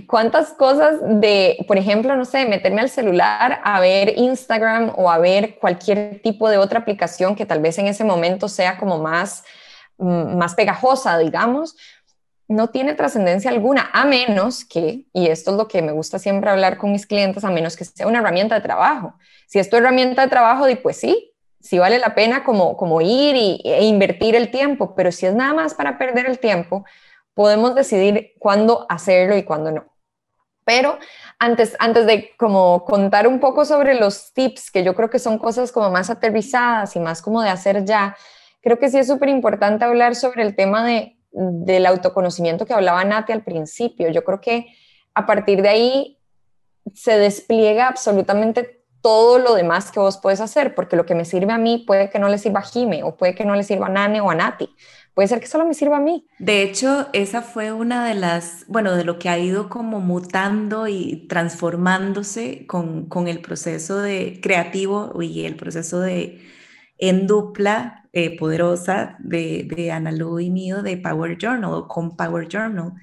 cuántas cosas de, por ejemplo, no sé, meterme al celular a ver Instagram o a ver cualquier tipo de otra aplicación que tal vez en ese momento sea como más, mm, más pegajosa, digamos, no tiene trascendencia alguna, a menos que, y esto es lo que me gusta siempre hablar con mis clientes, a menos que sea una herramienta de trabajo. Si es tu herramienta de trabajo, pues sí, sí vale la pena como, como ir y, e invertir el tiempo, pero si es nada más para perder el tiempo, podemos decidir cuándo hacerlo y cuándo no. Pero antes, antes de como contar un poco sobre los tips, que yo creo que son cosas como más aterrizadas y más como de hacer ya, creo que sí es súper importante hablar sobre el tema de, del autoconocimiento que hablaba Nati al principio. Yo creo que a partir de ahí se despliega absolutamente todo lo demás que vos puedes hacer, porque lo que me sirve a mí puede que no le sirva a Jime o puede que no le sirva a Nane o a Nati puede ser que solo me sirva a mí. De hecho, esa fue una de las, bueno, de lo que ha ido como mutando y transformándose con, con el proceso de creativo y el proceso de en dupla eh, poderosa de, de Ana Lu y mío de Power Journal o con Power Journal,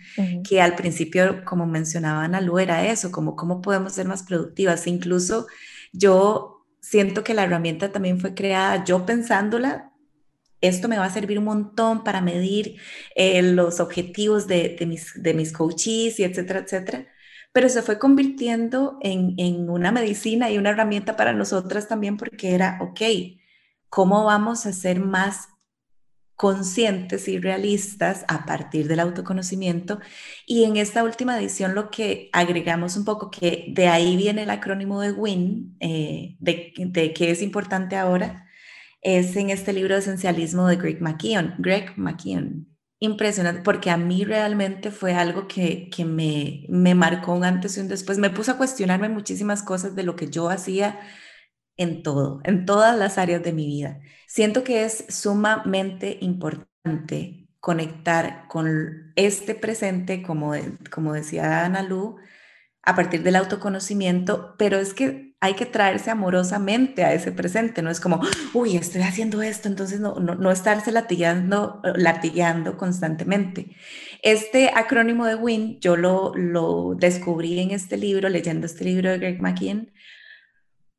que al principio, como mencionaba Ana Lu, era eso, como cómo podemos ser más productivas. Incluso yo siento que la herramienta también fue creada, yo pensándola esto me va a servir un montón para medir eh, los objetivos de, mis, de mis coaches y etcétera, etcétera. Pero se fue convirtiendo en, en una medicina y una herramienta para nosotras también porque era, ok, ¿cómo vamos a ser más conscientes y realistas a partir del autoconocimiento. Y en esta última edición lo que agregamos un poco, que de ahí viene el acrónimo de WIN, eh, de, de qué es importante ahora, es en este libro de esencialismo de Greg McKeown. Greg McKeown. Impresionante, porque a mí realmente fue algo que, que me, me marcó un antes y un después. Me puse a cuestionarme muchísimas cosas de lo que yo hacía en todo, en todas las áreas de mi vida. Siento que es sumamente importante conectar con este presente, como, como decía Ana Lu, a partir del autoconocimiento, pero es que hay que traerse amorosamente a ese presente, no es como, uy, estoy haciendo esto, entonces no, no, no estarse latillando constantemente. Este acrónimo de WIN yo lo, lo descubrí en este libro, leyendo este libro de Greg McKeon,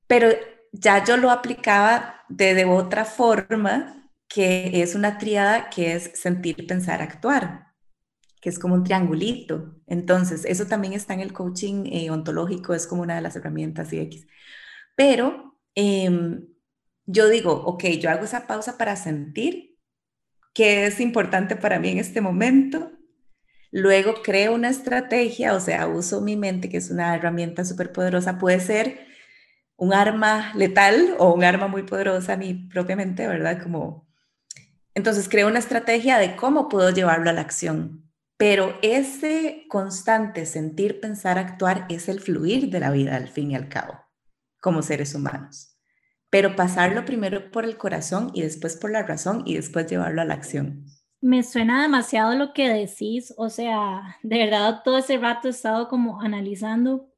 pero ya yo lo aplicaba de, de otra forma, que es una triada que es sentir, pensar, actuar que es como un triangulito. Entonces, eso también está en el coaching eh, ontológico, es como una de las herramientas y X. Pero em, yo digo, ok, yo hago esa pausa para sentir qué es importante para mí en este momento. Luego creo una estrategia, o sea, uso mi mente, que es una herramienta súper poderosa. Puede ser un arma letal o un arma muy poderosa, mi propia mente, ¿verdad? Como... Entonces creo una estrategia de cómo puedo llevarlo a la acción pero ese constante sentir, pensar, actuar es el fluir de la vida al fin y al cabo, como seres humanos. Pero pasarlo primero por el corazón y después por la razón y después llevarlo a la acción. Me suena demasiado lo que decís, o sea, de verdad todo ese rato he estado como analizando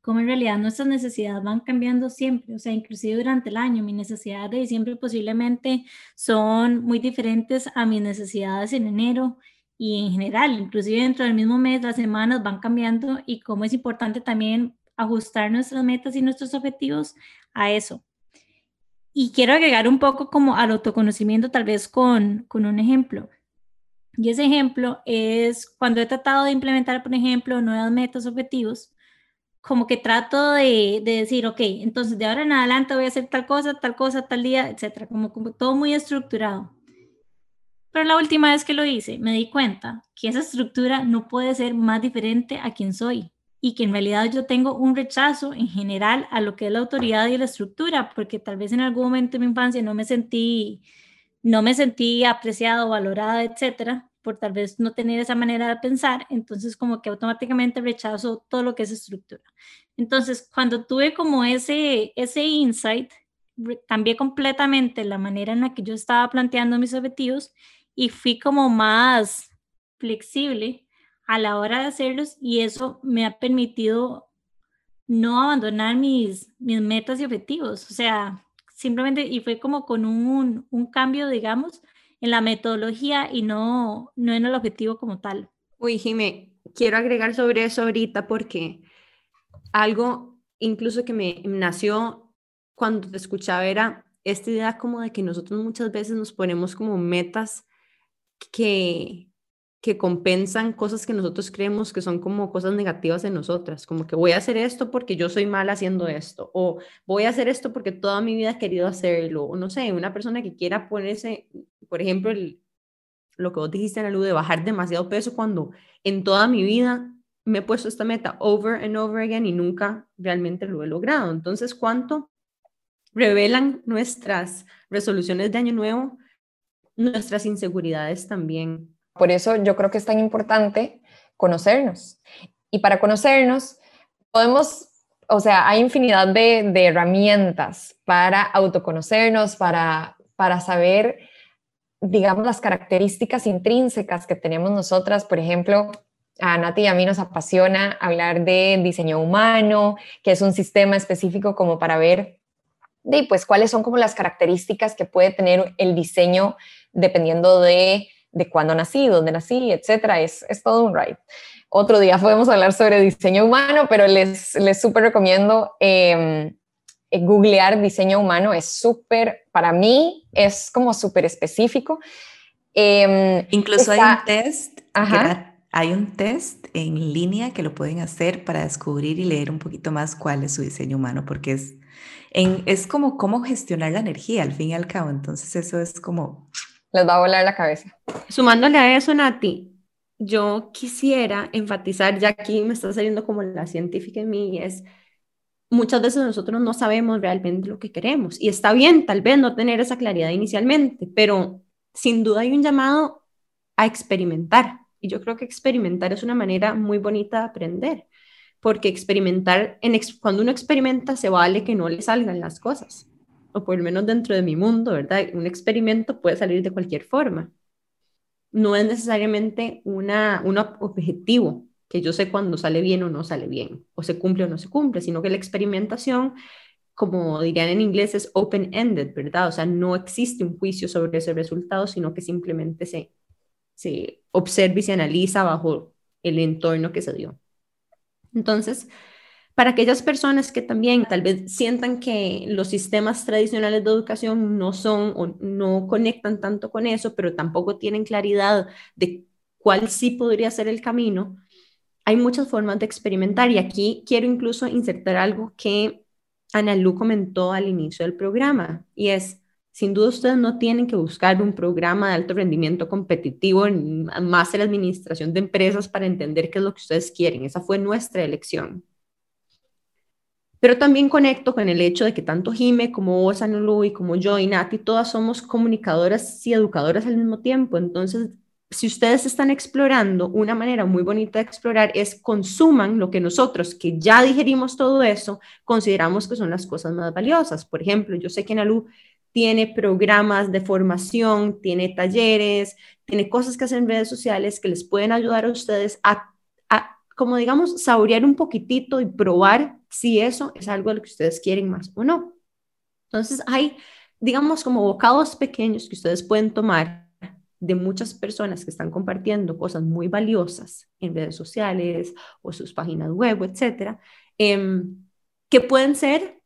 cómo en realidad nuestras necesidades van cambiando siempre, o sea, inclusive durante el año, mis necesidades de diciembre posiblemente son muy diferentes a mis necesidades en enero y en general, inclusive dentro del mismo mes, las semanas van cambiando y cómo es importante también ajustar nuestras metas y nuestros objetivos a eso. Y quiero agregar un poco como al autoconocimiento, tal vez con, con un ejemplo. Y ese ejemplo es cuando he tratado de implementar, por ejemplo, nuevas metas, objetivos, como que trato de, de, decir, ok, entonces de ahora en adelante voy a hacer tal cosa, tal cosa, tal día, etcétera, como, como todo muy estructurado. Pero la última vez que lo hice, me di cuenta que esa estructura no puede ser más diferente a quien soy y que en realidad yo tengo un rechazo en general a lo que es la autoridad y la estructura, porque tal vez en algún momento de mi infancia no me sentí, no me sentí apreciado, valorada, etcétera, por tal vez no tener esa manera de pensar, entonces como que automáticamente rechazo todo lo que es estructura. Entonces, cuando tuve como ese, ese insight, cambié completamente la manera en la que yo estaba planteando mis objetivos y fui como más flexible a la hora de hacerlos y eso me ha permitido no abandonar mis, mis metas y objetivos. O sea, simplemente, y fue como con un, un cambio, digamos, en la metodología y no, no en el objetivo como tal. Uy, Jimé, quiero agregar sobre eso ahorita porque algo incluso que me nació cuando te escuchaba era esta idea como de que nosotros muchas veces nos ponemos como metas que, que compensan cosas que nosotros creemos que son como cosas negativas en nosotras, como que voy a hacer esto porque yo soy mala haciendo esto, o voy a hacer esto porque toda mi vida he querido hacerlo, o no sé, una persona que quiera ponerse, por ejemplo, el, lo que vos dijiste en la luz de bajar demasiado peso cuando en toda mi vida me he puesto esta meta over and over again y nunca realmente lo he logrado. Entonces, ¿cuánto revelan nuestras resoluciones de año nuevo, nuestras inseguridades también? Por eso yo creo que es tan importante conocernos. Y para conocernos, podemos, o sea, hay infinidad de, herramientas para autoconocernos, para, para saber, digamos, las características intrínsecas que tenemos nosotras. Por ejemplo, a Nati y a mí nos apasiona hablar de diseño humano, que es un sistema específico como para ver de, pues, cuáles son como las características que puede tener el diseño dependiendo de de cuándo nací, dónde nací, etcétera, es, es todo un ride. Otro día podemos hablar sobre diseño humano, pero les, les súper recomiendo em, eh, googlear diseño humano, es súper, para mí es como súper específico. Em, Incluso hay un test, hay un test en línea que lo pueden hacer para descubrir y leer un poquito más cuál es su diseño humano, porque es, en, es como cómo gestionar la energía al fin y al cabo, entonces eso es como les va a volar la cabeza. Sumándole a eso, Nati, yo quisiera enfatizar, ya aquí me está saliendo como la científica en mí, es muchas veces nosotros no sabemos realmente lo que queremos y está bien tal vez no tener esa claridad inicialmente, pero sin duda hay un llamado a experimentar y yo creo que experimentar es una manera muy bonita de aprender, porque experimentar, en, cuando uno experimenta se vale que no le salgan las cosas o por lo menos dentro de mi mundo, ¿verdad? Un experimento puede salir de cualquier forma. No es necesariamente una, un objetivo que yo sé cuando sale bien o no sale bien, o se cumple o no se cumple, sino que la experimentación, como dirían en inglés, es open-ended, ¿verdad? O sea, no existe un juicio sobre ese resultado, sino que simplemente se, se observa y se analiza bajo el entorno que se dio. Entonces, para aquellas personas que también tal vez sientan que los sistemas tradicionales de educación no son o no conectan tanto con eso, pero tampoco tienen claridad de cuál sí podría ser el camino, hay muchas formas de experimentar y aquí quiero incluso insertar algo que Ana Lu comentó al inicio del programa y es, sin duda ustedes no tienen que buscar un programa de alto rendimiento competitivo en máster administración de empresas para entender qué es lo que ustedes quieren. Esa fue nuestra elección. Pero también conecto con el hecho de que tanto Jime como vos, Anulu, y como yo y Nati, todas somos comunicadoras y educadoras al mismo tiempo. Entonces, si ustedes están explorando, una manera muy bonita de explorar es consuman lo que nosotros, que ya digerimos todo eso, consideramos que son las cosas más valiosas. Por ejemplo, yo sé que Analu tiene programas de formación, tiene talleres, tiene cosas que hacer en redes sociales que les pueden ayudar a ustedes a como digamos, saborear un poquitito y probar si eso es algo de lo que ustedes quieren más o no. Entonces hay, digamos, como bocados pequeños que ustedes pueden tomar de muchas personas que están compartiendo cosas muy valiosas en redes sociales o sus páginas web, etcétera, em, que pueden ser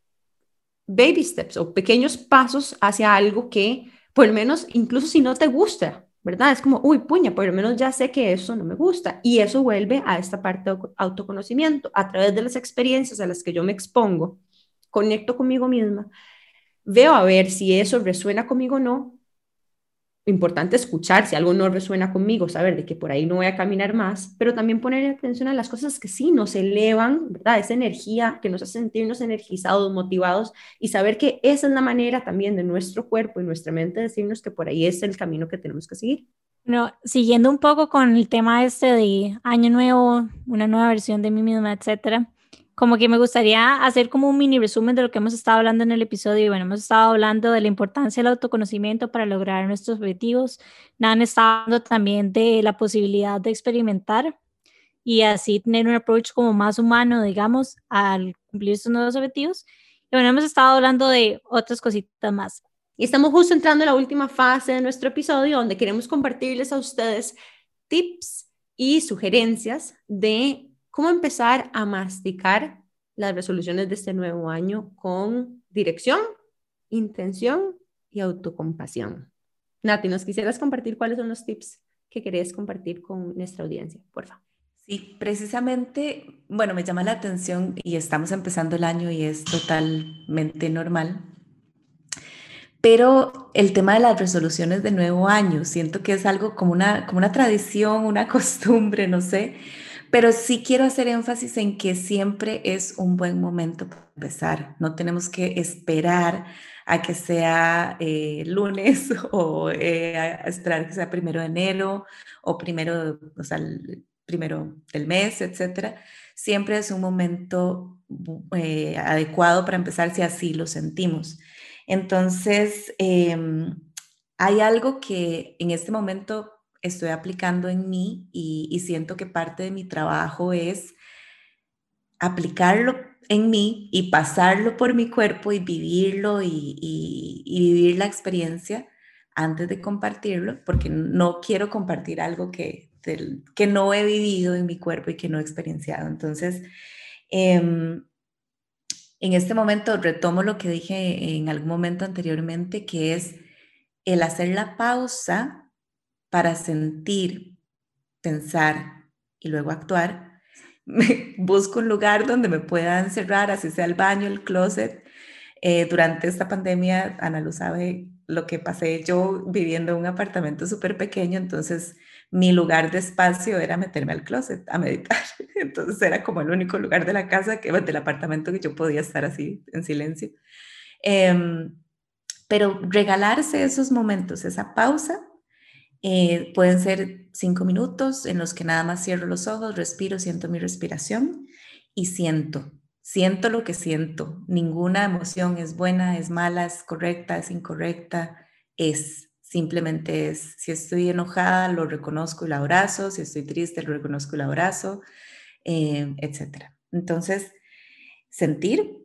baby steps o pequeños pasos hacia algo que, por lo menos, incluso si no te gusta, ¿verdad? Es como, uy, puña, por lo menos ya sé que eso no me gusta. Y eso vuelve a esta parte de autoconocimiento. A través de las experiencias a las que yo me expongo, conecto conmigo misma, veo a ver si eso resuena conmigo o no importante escuchar si algo no resuena conmigo, saber de que por ahí no voy a caminar más, pero también poner atención a las cosas que sí nos elevan, ¿verdad? Esa energía que nos hace sentirnos energizados, motivados y saber que esa es la manera también de nuestro cuerpo y nuestra mente decirnos que por ahí es el camino que tenemos que seguir. No, siguiendo un poco con el tema este de año nuevo, una nueva versión de mí misma, etcétera como que me gustaría hacer como un mini resumen de lo que hemos estado hablando en el episodio. Y bueno, hemos estado hablando de la importancia del autoconocimiento para lograr nuestros objetivos. Nan está hablando también de la posibilidad de experimentar y así tener un approach como más humano, digamos, al cumplir estos nuevos objetivos. Y bueno, hemos estado hablando de otras cositas más. Y estamos justo entrando en la última fase de nuestro episodio donde queremos compartirles a ustedes tips y sugerencias de cómo empezar a masticar las resoluciones de este nuevo año con dirección, intención y autocompasión. Nati, ¿nos quisieras compartir cuáles son los tips que querés compartir con nuestra audiencia, por favor? Sí, precisamente, bueno, me llama la atención y estamos empezando el año y es totalmente normal. Pero el tema de las resoluciones de nuevo año, siento que es algo como una, como una tradición, una costumbre, no sé, pero sí quiero hacer énfasis en que siempre es un buen momento para empezar. No tenemos que esperar a que sea eh, lunes o eh, a esperar que sea primero de enero o primero, o sea, primero del mes, etcétera. Siempre es un momento eh, adecuado para empezar si así lo sentimos. Entonces, em, hay algo que en este momento estoy aplicando en mí y, siento que parte de mi trabajo es aplicarlo en mí y pasarlo por mi cuerpo y vivirlo y, vivir la experiencia antes de compartirlo, porque no quiero compartir algo que, que no he vivido en mi cuerpo y que no he experienciado. Entonces, em, en este momento retomo lo que dije en algún momento anteriormente, que es el hacer la pausa para sentir, pensar y luego actuar, busco un lugar donde me pueda encerrar, así sea el baño, el closet. Eh, durante esta pandemia, Ana lo sabe lo que pasé yo viviendo en un apartamento súper pequeño, entonces mi lugar de espacio era meterme al closet a meditar. Entonces era como el único lugar de la casa, que, del apartamento que yo podía estar así en silencio. Em, pero regalarse esos momentos, esa pausa, eh, pueden ser cinco minutos en los que nada más cierro los ojos, respiro, siento mi respiración y siento, siento lo que siento. Ninguna emoción es buena, es mala, es correcta, es incorrecta, es. Simplemente es, si estoy enojada, lo reconozco y lo abrazo, si estoy triste, lo reconozco y lo abrazo, eh, etc. Entonces, sentir,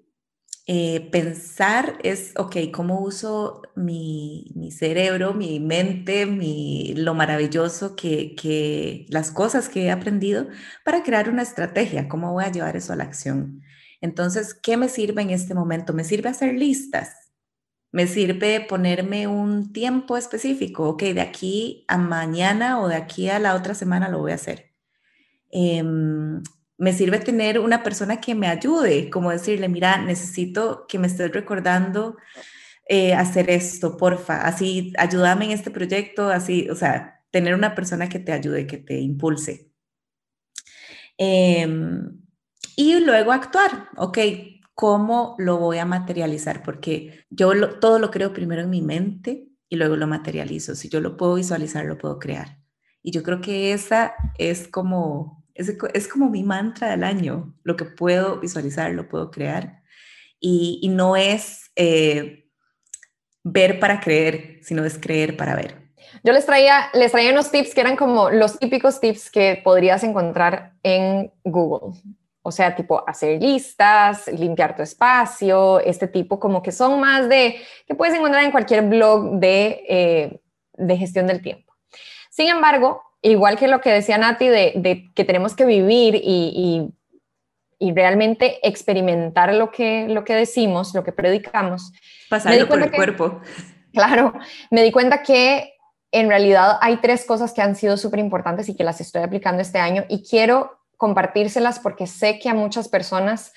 eh, pensar es, ok, ¿cómo uso mi, mi cerebro, mi mente, mi, lo maravilloso que, que, las cosas que he aprendido para crear una estrategia? ¿Cómo voy a llevar eso a la acción? Entonces, ¿qué me sirve en este momento? Me sirve hacer listas. Me sirve ponerme un tiempo específico. Ok, de aquí a mañana o de aquí a la otra semana lo voy a hacer. Eh, me sirve tener una persona que me ayude, como decirle, mira, necesito que me estés recordando eh, hacer esto, porfa, así, ayúdame en este proyecto, así, o sea, tener una persona que te ayude, que te impulse. Em, y luego actuar, ok, ¿cómo lo voy a materializar? Porque yo todo lo creo primero en mi mente y luego lo materializo. Si yo lo puedo visualizar, lo puedo crear. Y yo creo que esa es como es, como mi mantra del año, lo que puedo visualizar, lo puedo crear. Y, no es eh, ver para creer, sino es creer para ver. Yo les traía, les traía unos tips que eran como los típicos tips que podrías encontrar en Google. O sea, tipo hacer listas, limpiar tu espacio, este tipo como que son más de, que puedes encontrar en cualquier blog de, eh, de gestión del tiempo. Sin embargo, igual que lo que decía Nati de, que tenemos que vivir y, y realmente experimentar lo que, lo que decimos, lo que predicamos. Pasarlo por el cuerpo. Claro, me di cuenta que en realidad hay tres cosas que han sido súper importantes y que las estoy aplicando este año y quiero compartírselas porque sé que a muchas personas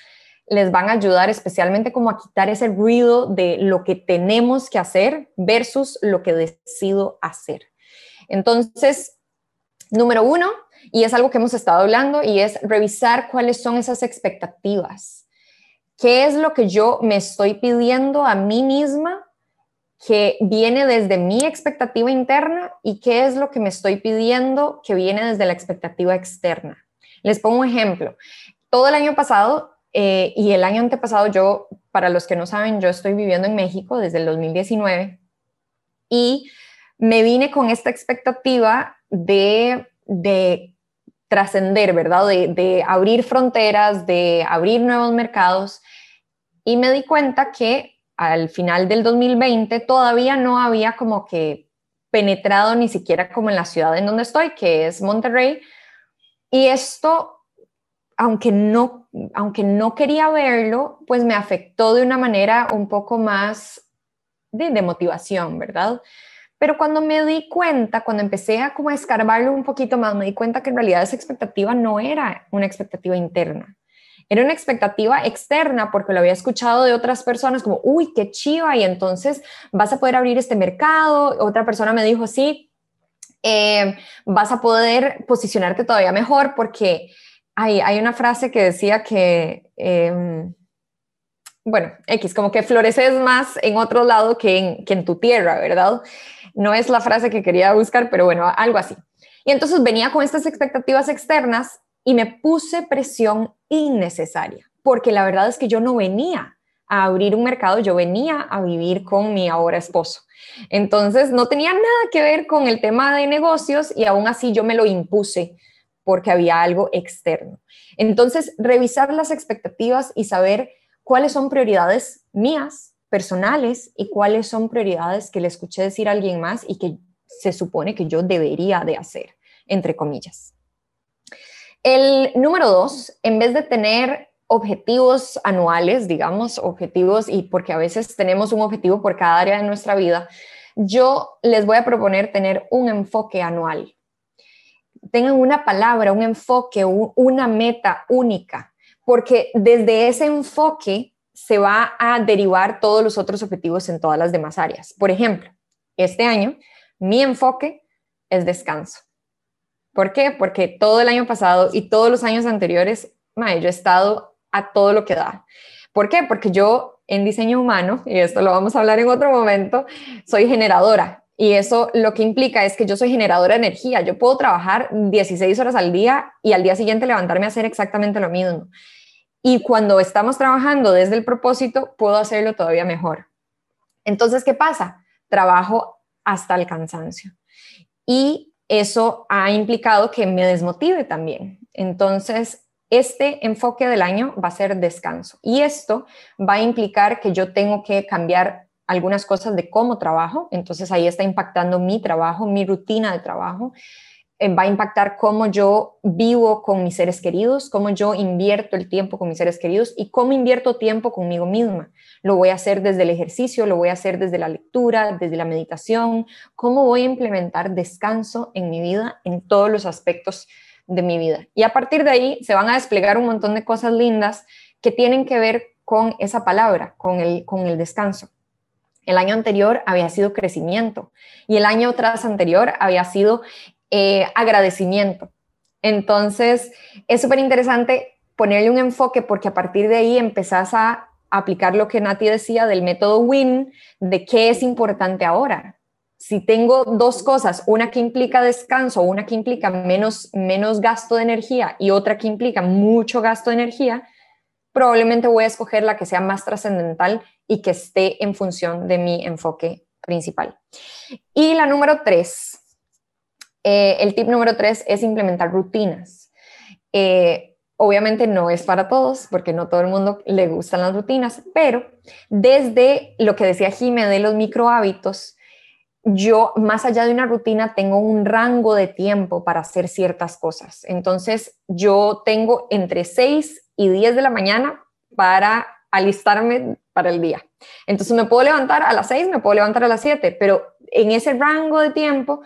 les van a ayudar especialmente como a quitar ese ruido de lo que tenemos que hacer versus lo que decido hacer. Entonces, número uno, y es algo que hemos estado hablando, y es revisar cuáles son esas expectativas. ¿Qué es lo que yo me estoy pidiendo a mí misma que viene desde mi expectativa interna y qué es lo que me estoy pidiendo que viene desde la expectativa externa? Les pongo un ejemplo. Todo el año pasado eh, y el año antepasado, yo, para los que no saben, yo estoy viviendo en México desde el 2019 y me vine con esta expectativa de, de trascender, ¿verdad? De, de abrir fronteras, de abrir nuevos mercados y me di cuenta que al final del 2020 todavía no había como que penetrado ni siquiera como en la ciudad en donde estoy, que es Monterrey. Y esto, aunque no, aunque no quería verlo, pues me afectó de una manera un poco más de, de motivación, ¿verdad? Pero cuando me di cuenta, cuando empecé a como escarbarlo un poquito más, me di cuenta que en realidad esa expectativa no era una expectativa interna. Era una expectativa externa porque lo había escuchado de otras personas como, uy, qué chiva, y entonces vas a poder abrir este mercado. Otra persona me dijo, sí, eh, vas a poder posicionarte todavía mejor porque hay, hay una frase que decía que... Em, bueno, X, como que floreces más en otro lado que en, que en tu tierra, ¿verdad? No es la frase que quería buscar, pero bueno, algo así. Y entonces venía con estas expectativas externas y me puse presión innecesaria, porque la verdad es que yo no venía a abrir un mercado, yo venía a vivir con mi ahora esposo. Entonces no tenía nada que ver con el tema de negocios y aún así yo me lo impuse porque había algo externo. Entonces, revisar las expectativas y saber cuáles son prioridades mías, personales, y cuáles son prioridades que le escuché decir a alguien más y que se supone que yo debería de hacer, entre comillas. El número dos, en vez de tener objetivos anuales, digamos, objetivos, y porque a veces tenemos un objetivo por cada área de nuestra vida, yo les voy a proponer tener un enfoque anual. Tengan una palabra, un enfoque, una meta única, porque desde ese enfoque se va a derivar todos los otros objetivos en todas las demás áreas. Por ejemplo, este año mi enfoque es descanso. ¿Por qué? Porque todo el año pasado y todos los años anteriores, yo he estado a todo lo que da. ¿Por qué? Porque yo en diseño humano, y esto lo vamos a hablar en otro momento, soy generadora. Y eso lo que implica es que yo soy generadora de energía. Yo puedo trabajar 16 horas al día y al día siguiente levantarme a hacer exactamente lo mismo. Y cuando estamos trabajando desde el propósito, puedo hacerlo todavía mejor. Entonces, ¿qué pasa? Trabajo hasta el cansancio. Y eso ha implicado que me desmotive también. Entonces, este enfoque del año va a ser descanso. Y esto va a implicar que yo tengo que cambiar algunas cosas de cómo trabajo. Entonces, ahí está impactando mi trabajo, mi rutina de trabajo. Eh, va a impactar cómo yo vivo con mis seres queridos, cómo yo invierto el tiempo con mis seres queridos y cómo invierto tiempo conmigo misma. Lo voy a hacer desde el ejercicio, lo voy a hacer desde la lectura, desde la meditación, cómo voy a implementar descanso en mi vida, en todos los aspectos de mi vida. Y a partir de ahí se van a desplegar un montón de cosas lindas que tienen que ver con esa palabra, con el, con el descanso. El año anterior había sido crecimiento y el año tras anterior había sido eh, agradecimiento. Entonces, es súper interesante ponerle un enfoque porque a partir de ahí empezás a aplicar lo que Nati decía del método WIN, de qué es importante ahora. Si tengo dos cosas, una que implica descanso, una que implica menos, menos gasto de energía y otra que implica mucho gasto de energía, probablemente voy a escoger la que sea más trascendental y que esté en función de mi enfoque principal. Y la número tres, eh, el tip número tres es implementar rutinas. Eh, obviamente no es para todos, porque no todo el mundo le gustan las rutinas, pero desde lo que decía Jime de los micro hábitos, yo más allá de una rutina tengo un rango de tiempo para hacer ciertas cosas. Entonces yo tengo entre seis y 10 de la mañana para alistarme para el día. Entonces me puedo levantar a las 6, me puedo levantar a las 7, pero en ese rango de tiempo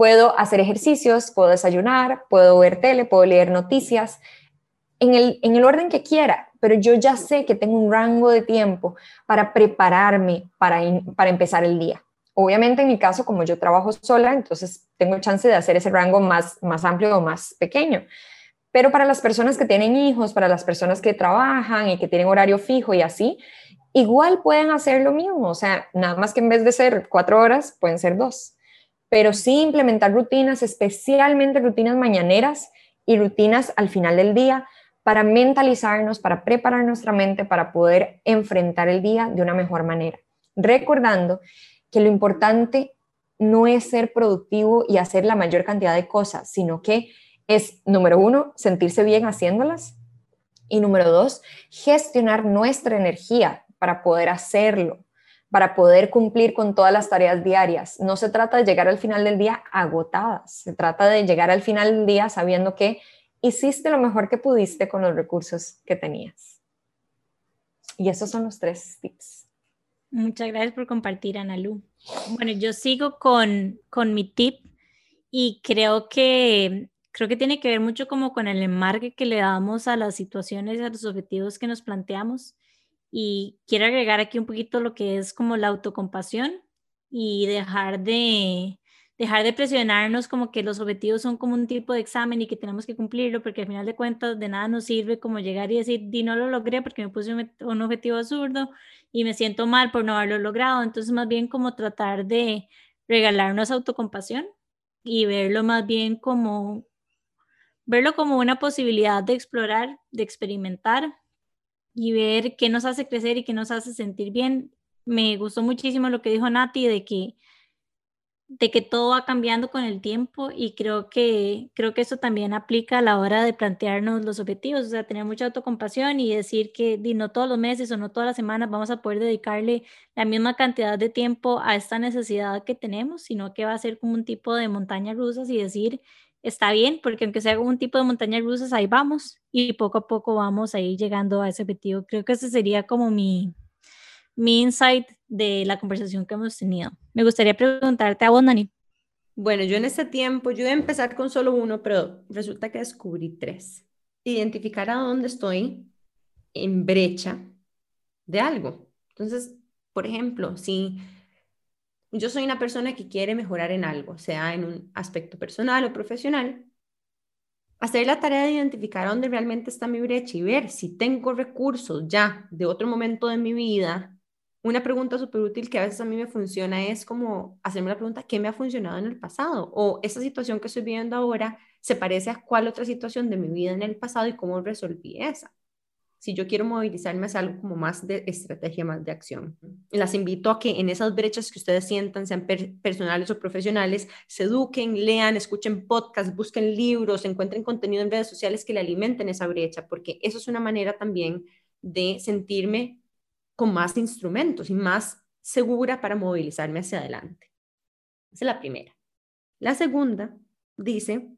puedo hacer ejercicios, puedo desayunar, puedo ver tele, puedo leer noticias, en el, en el orden que quiera, pero yo ya sé que tengo un rango de tiempo para prepararme para, para empezar el día. Obviamente en mi caso, como yo trabajo sola, entonces tengo chance de hacer ese rango más, más amplio o más pequeño. Pero para las personas que tienen hijos, para las personas que trabajan y que tienen horario fijo y así, igual pueden hacer lo mismo. O sea, nada más que en vez de ser cuatro horas, pueden ser dos. Pero sí implementar rutinas, especialmente rutinas mañaneras y rutinas al final del día, para mentalizarnos, para preparar nuestra mente para poder enfrentar el día de una mejor manera. Recordando que lo importante no es ser productivo y hacer la mayor cantidad de cosas, sino que es, número uno, sentirse bien haciéndolas y número dos, gestionar nuestra energía para poder hacerlo, para poder cumplir con todas las tareas diarias. No se trata de llegar al final del día agotadas, se trata de llegar al final del día sabiendo que hiciste lo mejor que pudiste con los recursos que tenías. Y esos son los tres tips. Muchas gracias por compartir, Ana Lu. Bueno, yo sigo con, con mi tip y creo que, creo que tiene que ver mucho como con el enmarque que le damos a las situaciones a los objetivos que nos planteamos. Y quiero agregar aquí un poquito lo que es como la autocompasión y dejar de, dejar de presionarnos como que los objetivos son como un tipo de examen y que tenemos que cumplirlo, porque al final de cuentas de nada nos sirve como llegar y decir, di no lo logré porque me puse un, objetivo absurdo y me siento mal por no haberlo logrado. Entonces, más bien como tratar de regalarnos autocompasión y verlo más bien como verlo como una posibilidad de explorar, de experimentar y ver qué nos hace crecer y qué nos hace sentir bien. Me gustó muchísimo lo que dijo Nati de que de que todo va cambiando con el tiempo y creo que, creo que eso también aplica a la hora de plantearnos los objetivos, o sea, tener mucha autocompasión y decir que no todos los meses o no todas las semanas vamos a poder dedicarle la misma cantidad de tiempo a esta necesidad que tenemos, sino que va a ser como un tipo de montaña rusas y decir, está bien, porque aunque sea un tipo de montaña rusas, ahí vamos y poco a poco vamos a ir llegando a ese objetivo. Creo que ese sería como mi, mi insight de la conversación que hemos tenido. Me gustaría preguntarte a vos, Dani. Bueno, yo en este tiempo, yo iba a empezar con solo uno, pero resulta que descubrí tres. Identificar a dónde estoy en brecha de algo. Entonces, por ejemplo, si yo soy una persona que quiere mejorar en algo, sea en un aspecto personal o profesional, hacer la tarea de identificar dónde realmente está mi brecha y ver si tengo recursos ya de otro momento de mi vida una pregunta súper útil que a veces a mí me funciona es como hacerme la pregunta, ¿qué me ha funcionado en el pasado? O esta situación que estoy viviendo ahora se parece a cuál otra situación de mi vida en el pasado y cómo resolví esa. Si yo quiero movilizarme hacia algo como más de estrategia, más de acción. Las invito a que en esas brechas que ustedes sientan, sean personales o profesionales, se eduquen, lean, escuchen podcasts, busquen libros, encuentren contenido en redes sociales que le alimenten esa brecha, porque eso es una manera también de sentirme con más instrumentos y más segura para movilizarme hacia adelante. Esa es la primera. La segunda dice,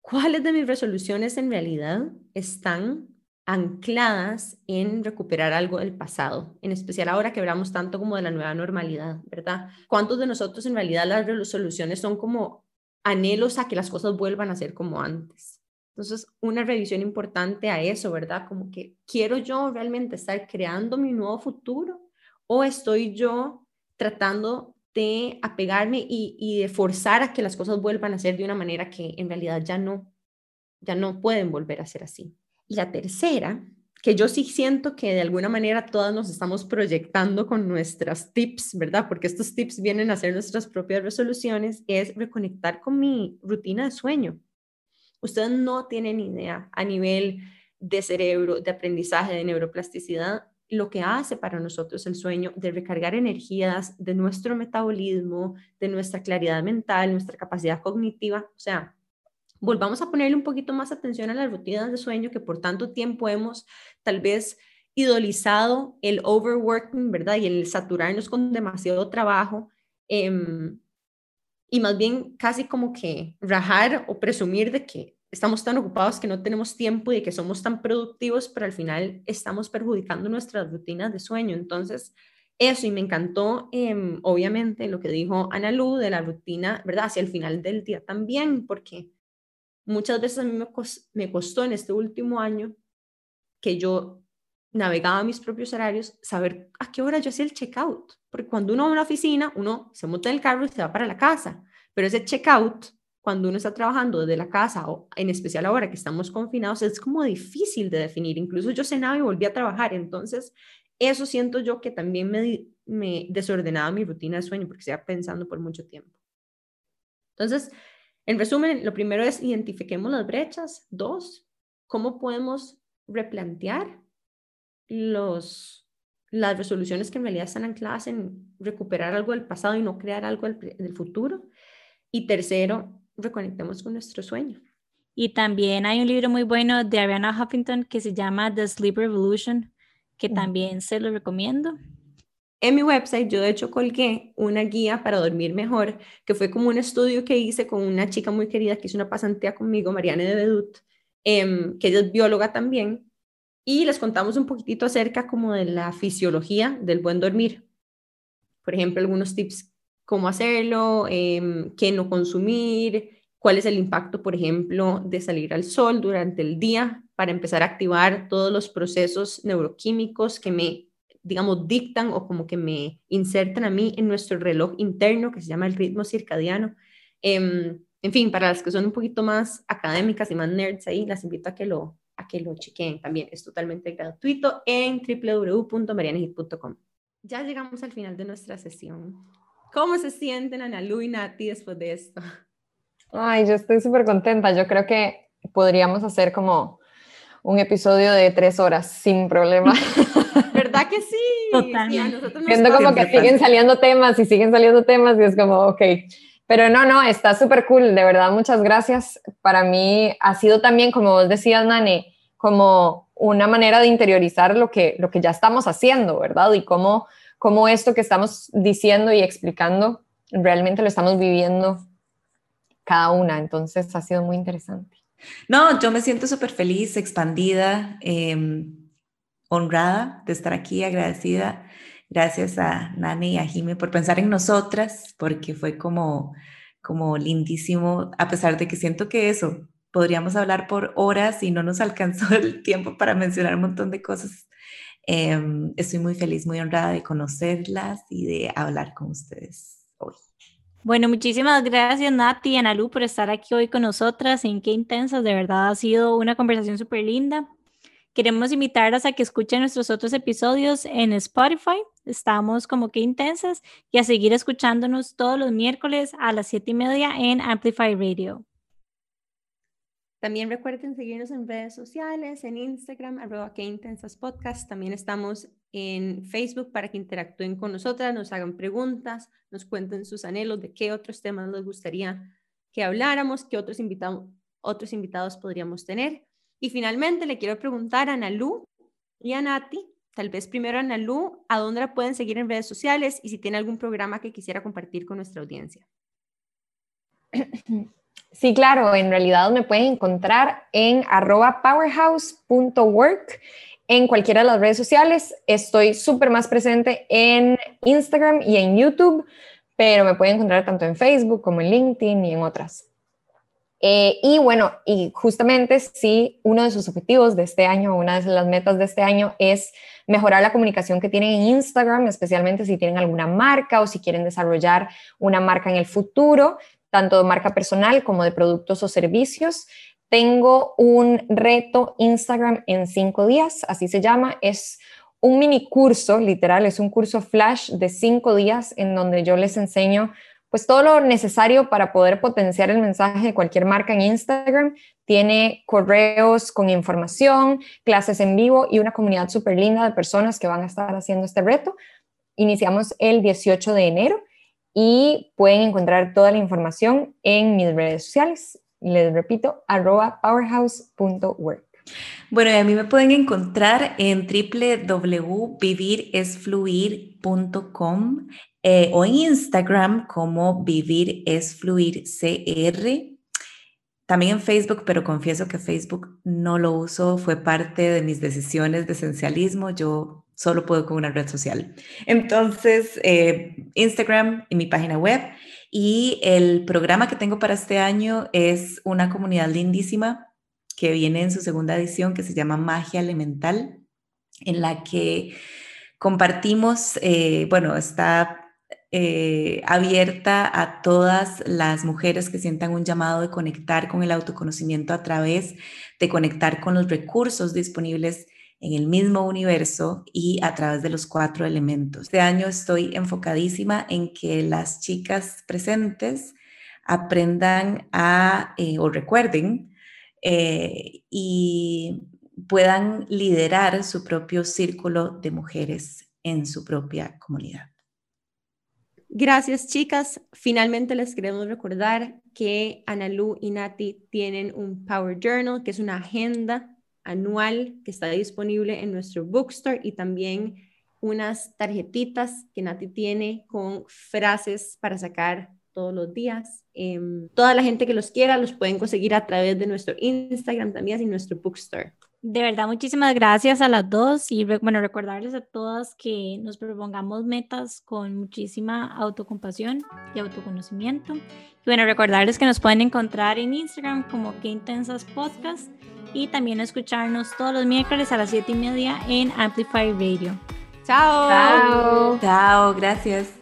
¿cuáles de mis resoluciones en realidad están ancladas en recuperar algo del pasado, en especial ahora que hablamos tanto como de la nueva normalidad, ¿verdad? ¿Cuántos de nosotros en realidad las resoluciones son como anhelos a que las cosas vuelvan a ser como antes? Entonces, una revisión importante a eso, ¿verdad? Como que quiero yo realmente estar creando mi nuevo futuro o estoy yo tratando de apegarme y, de forzar a que las cosas vuelvan a ser de una manera que en realidad ya no, ya no pueden volver a ser así. Y la tercera, que yo sí siento que de alguna manera todas nos estamos proyectando con nuestras tips, ¿verdad? Porque estos tips vienen a ser nuestras propias resoluciones, es reconectar con mi rutina de sueño. Ustedes no tienen idea a nivel de cerebro, de aprendizaje, de neuroplasticidad, lo que hace para nosotros el sueño de recargar energías de nuestro metabolismo, de nuestra claridad mental, nuestra capacidad cognitiva. O sea, volvamos a ponerle un poquito más atención a las rutinas de sueño que por tanto tiempo hemos tal vez idolizado el overworking, ¿verdad? Y el saturarnos con demasiado trabajo. Eh, y más bien casi como que rajar o presumir de que estamos tan ocupados que no tenemos tiempo y que somos tan productivos, pero al final estamos perjudicando nuestras rutinas de sueño. Entonces, eso, y me encantó, em, obviamente, lo que dijo Ana Lu de la rutina, ¿verdad? Hacia el final del día también, porque muchas veces a mí me, costó en este último año que yo navegaba mis propios horarios, saber a qué hora yo hacía el checkout. Porque cuando uno va a una oficina, uno se monta en el carro y se va para la casa. Pero ese checkout, cuando uno está trabajando desde la casa, o en especial ahora que estamos confinados, es como difícil de definir. Incluso yo cenaba y volví a trabajar. Entonces, eso siento yo que también me, me desordenaba mi rutina de sueño porque estaba pensando por mucho tiempo. Entonces, en resumen, lo primero es identifiquemos las brechas. Dos, cómo podemos replantear los, las resoluciones que en realidad están ancladas en recuperar algo del pasado y no crear algo del, futuro. Y tercero, reconectemos con nuestro sueño. Y también hay un libro muy bueno de Ariana Huffington que se llama The Sleep Revolution, que también se lo recomiendo. En mi website yo de hecho colgué una guía para dormir mejor, que fue como un estudio que hice con una chica muy querida que hizo una pasantía conmigo, Mariana de Bedut, em, que ella es bióloga también, y les contamos un poquitito acerca como de la fisiología del buen dormir. Por ejemplo, algunos tips, cómo hacerlo, eh, qué no consumir, cuál es el impacto, por ejemplo, de salir al sol durante el día para empezar a activar todos los procesos neuroquímicos que me digamos, dictan o como que me insertan a mí en nuestro reloj interno que se llama el ritmo circadiano. Em, en fin, para las que son un poquito más académicas y más nerds ahí, las invito a que lo, a que lo chequen también. Es totalmente gratuito en www.marianegit.com. Ya llegamos al final de nuestra sesión. ¿Cómo se sienten Ana Lu y Nati después de esto? Ay, yo estoy súper contenta. Yo creo que podríamos hacer como un episodio de tres horas sin problema. ¿Verdad que sí? Siento como que siguen saliendo temas y siguen saliendo temas y es como, ok. Pero no, no, está súper cool. De verdad, muchas gracias. Para mí ha sido también, como vos decías, Nani, como una manera de interiorizar lo que, lo que ya estamos haciendo, ¿verdad? Y cómo, cómo esto que estamos diciendo y explicando realmente lo estamos viviendo cada una. Entonces ha sido muy interesante. No, yo me siento súper feliz, expandida. Eh, honrada de estar aquí, agradecida. Gracias a Nani y a Jime por pensar en nosotras, porque fue como, como lindísimo, a pesar de que siento que eso, podríamos hablar por horas y no nos alcanzó el tiempo para mencionar un montón de cosas. Em, estoy muy feliz, muy honrada de conocerlas y de hablar con ustedes hoy. Bueno, muchísimas gracias Nati y Analu por estar aquí hoy con nosotras en Qué Intensas. De verdad ha sido una conversación súper linda. Queremos invitarlas a que escuchen nuestros otros episodios en Spotify. Estamos como que intensas y a seguir escuchándonos todos los miércoles a las siete y media en Amplify Radio. También recuerden seguirnos en redes sociales, en Instagram, arroba que intensas podcast. También estamos en Facebook para que interactúen con nosotras, nos hagan preguntas, nos cuenten sus anhelos de qué otros temas les gustaría que habláramos, qué otros invitados podríamos tener. Y finalmente le quiero preguntar a Analu y a Nati, tal vez primero a Analu, a dónde la pueden seguir en redes sociales y si tiene algún programa que quisiera compartir con nuestra audiencia. Sí, claro, en realidad me pueden encontrar en arroba powerhouse.work en cualquiera de las redes sociales. Estoy súper más presente en Instagram y en YouTube, pero me pueden encontrar tanto en Facebook como en LinkedIn y en otras. Eh, y bueno, y justamente sí, uno de sus objetivos de este año, una de las metas de este año es mejorar la comunicación que tienen en Instagram, especialmente si tienen alguna marca o si quieren desarrollar una marca en el futuro, tanto de marca personal como de productos o servicios. Tengo un reto Instagram en cinco días, así se llama, es un mini curso, literal, es un curso flash de cinco días en donde yo les enseño pues todo lo necesario para poder potenciar el mensaje de cualquier marca en Instagram. Tiene correos con información, clases en vivo y una comunidad súper linda de personas que van a estar haciendo este reto. Iniciamos el 18 de enero y pueden encontrar toda la información en mis redes sociales. Les repito, arroba powerhouse.work. Bueno, a mí me pueden encontrar en www.viviresfluir.com eh, o en Instagram como Vivir también en Facebook, pero confieso que Facebook no lo uso, fue parte de mis decisiones de esencialismo. Yo solo puedo con una red social. Entonces, eh, Instagram y mi página web. Y el programa que tengo para este año es una comunidad lindísima que viene en su segunda edición que se llama Magia Elemental, en la que compartimos, eh, bueno, está eh, abierta a todas las mujeres que sientan un llamado de conectar con el autoconocimiento a través de conectar con los recursos disponibles en el mismo universo y a través de los cuatro elementos. Este año estoy enfocadísima en que las chicas presentes aprendan a eh, o recuerden eh, y puedan liderar su propio círculo de mujeres en su propia comunidad. Gracias, chicas. Finalmente les queremos recordar que Analu y Nati tienen un Power Journal, que es una agenda anual que está disponible en nuestro bookstore y también unas tarjetitas que Nati tiene con frases para sacar todos los días. Em, toda la gente que los quiera los pueden conseguir a través de nuestro Instagram también y nuestro bookstore. De verdad, muchísimas gracias a las dos y bueno, recordarles a todas que nos propongamos metas con muchísima autocompasión y autoconocimiento. Y bueno, recordarles que nos pueden encontrar en Instagram como Que Intensas Podcast y también escucharnos todos los miércoles a las 7 y media en Amplify Radio. Chao. Chao. Chao, gracias.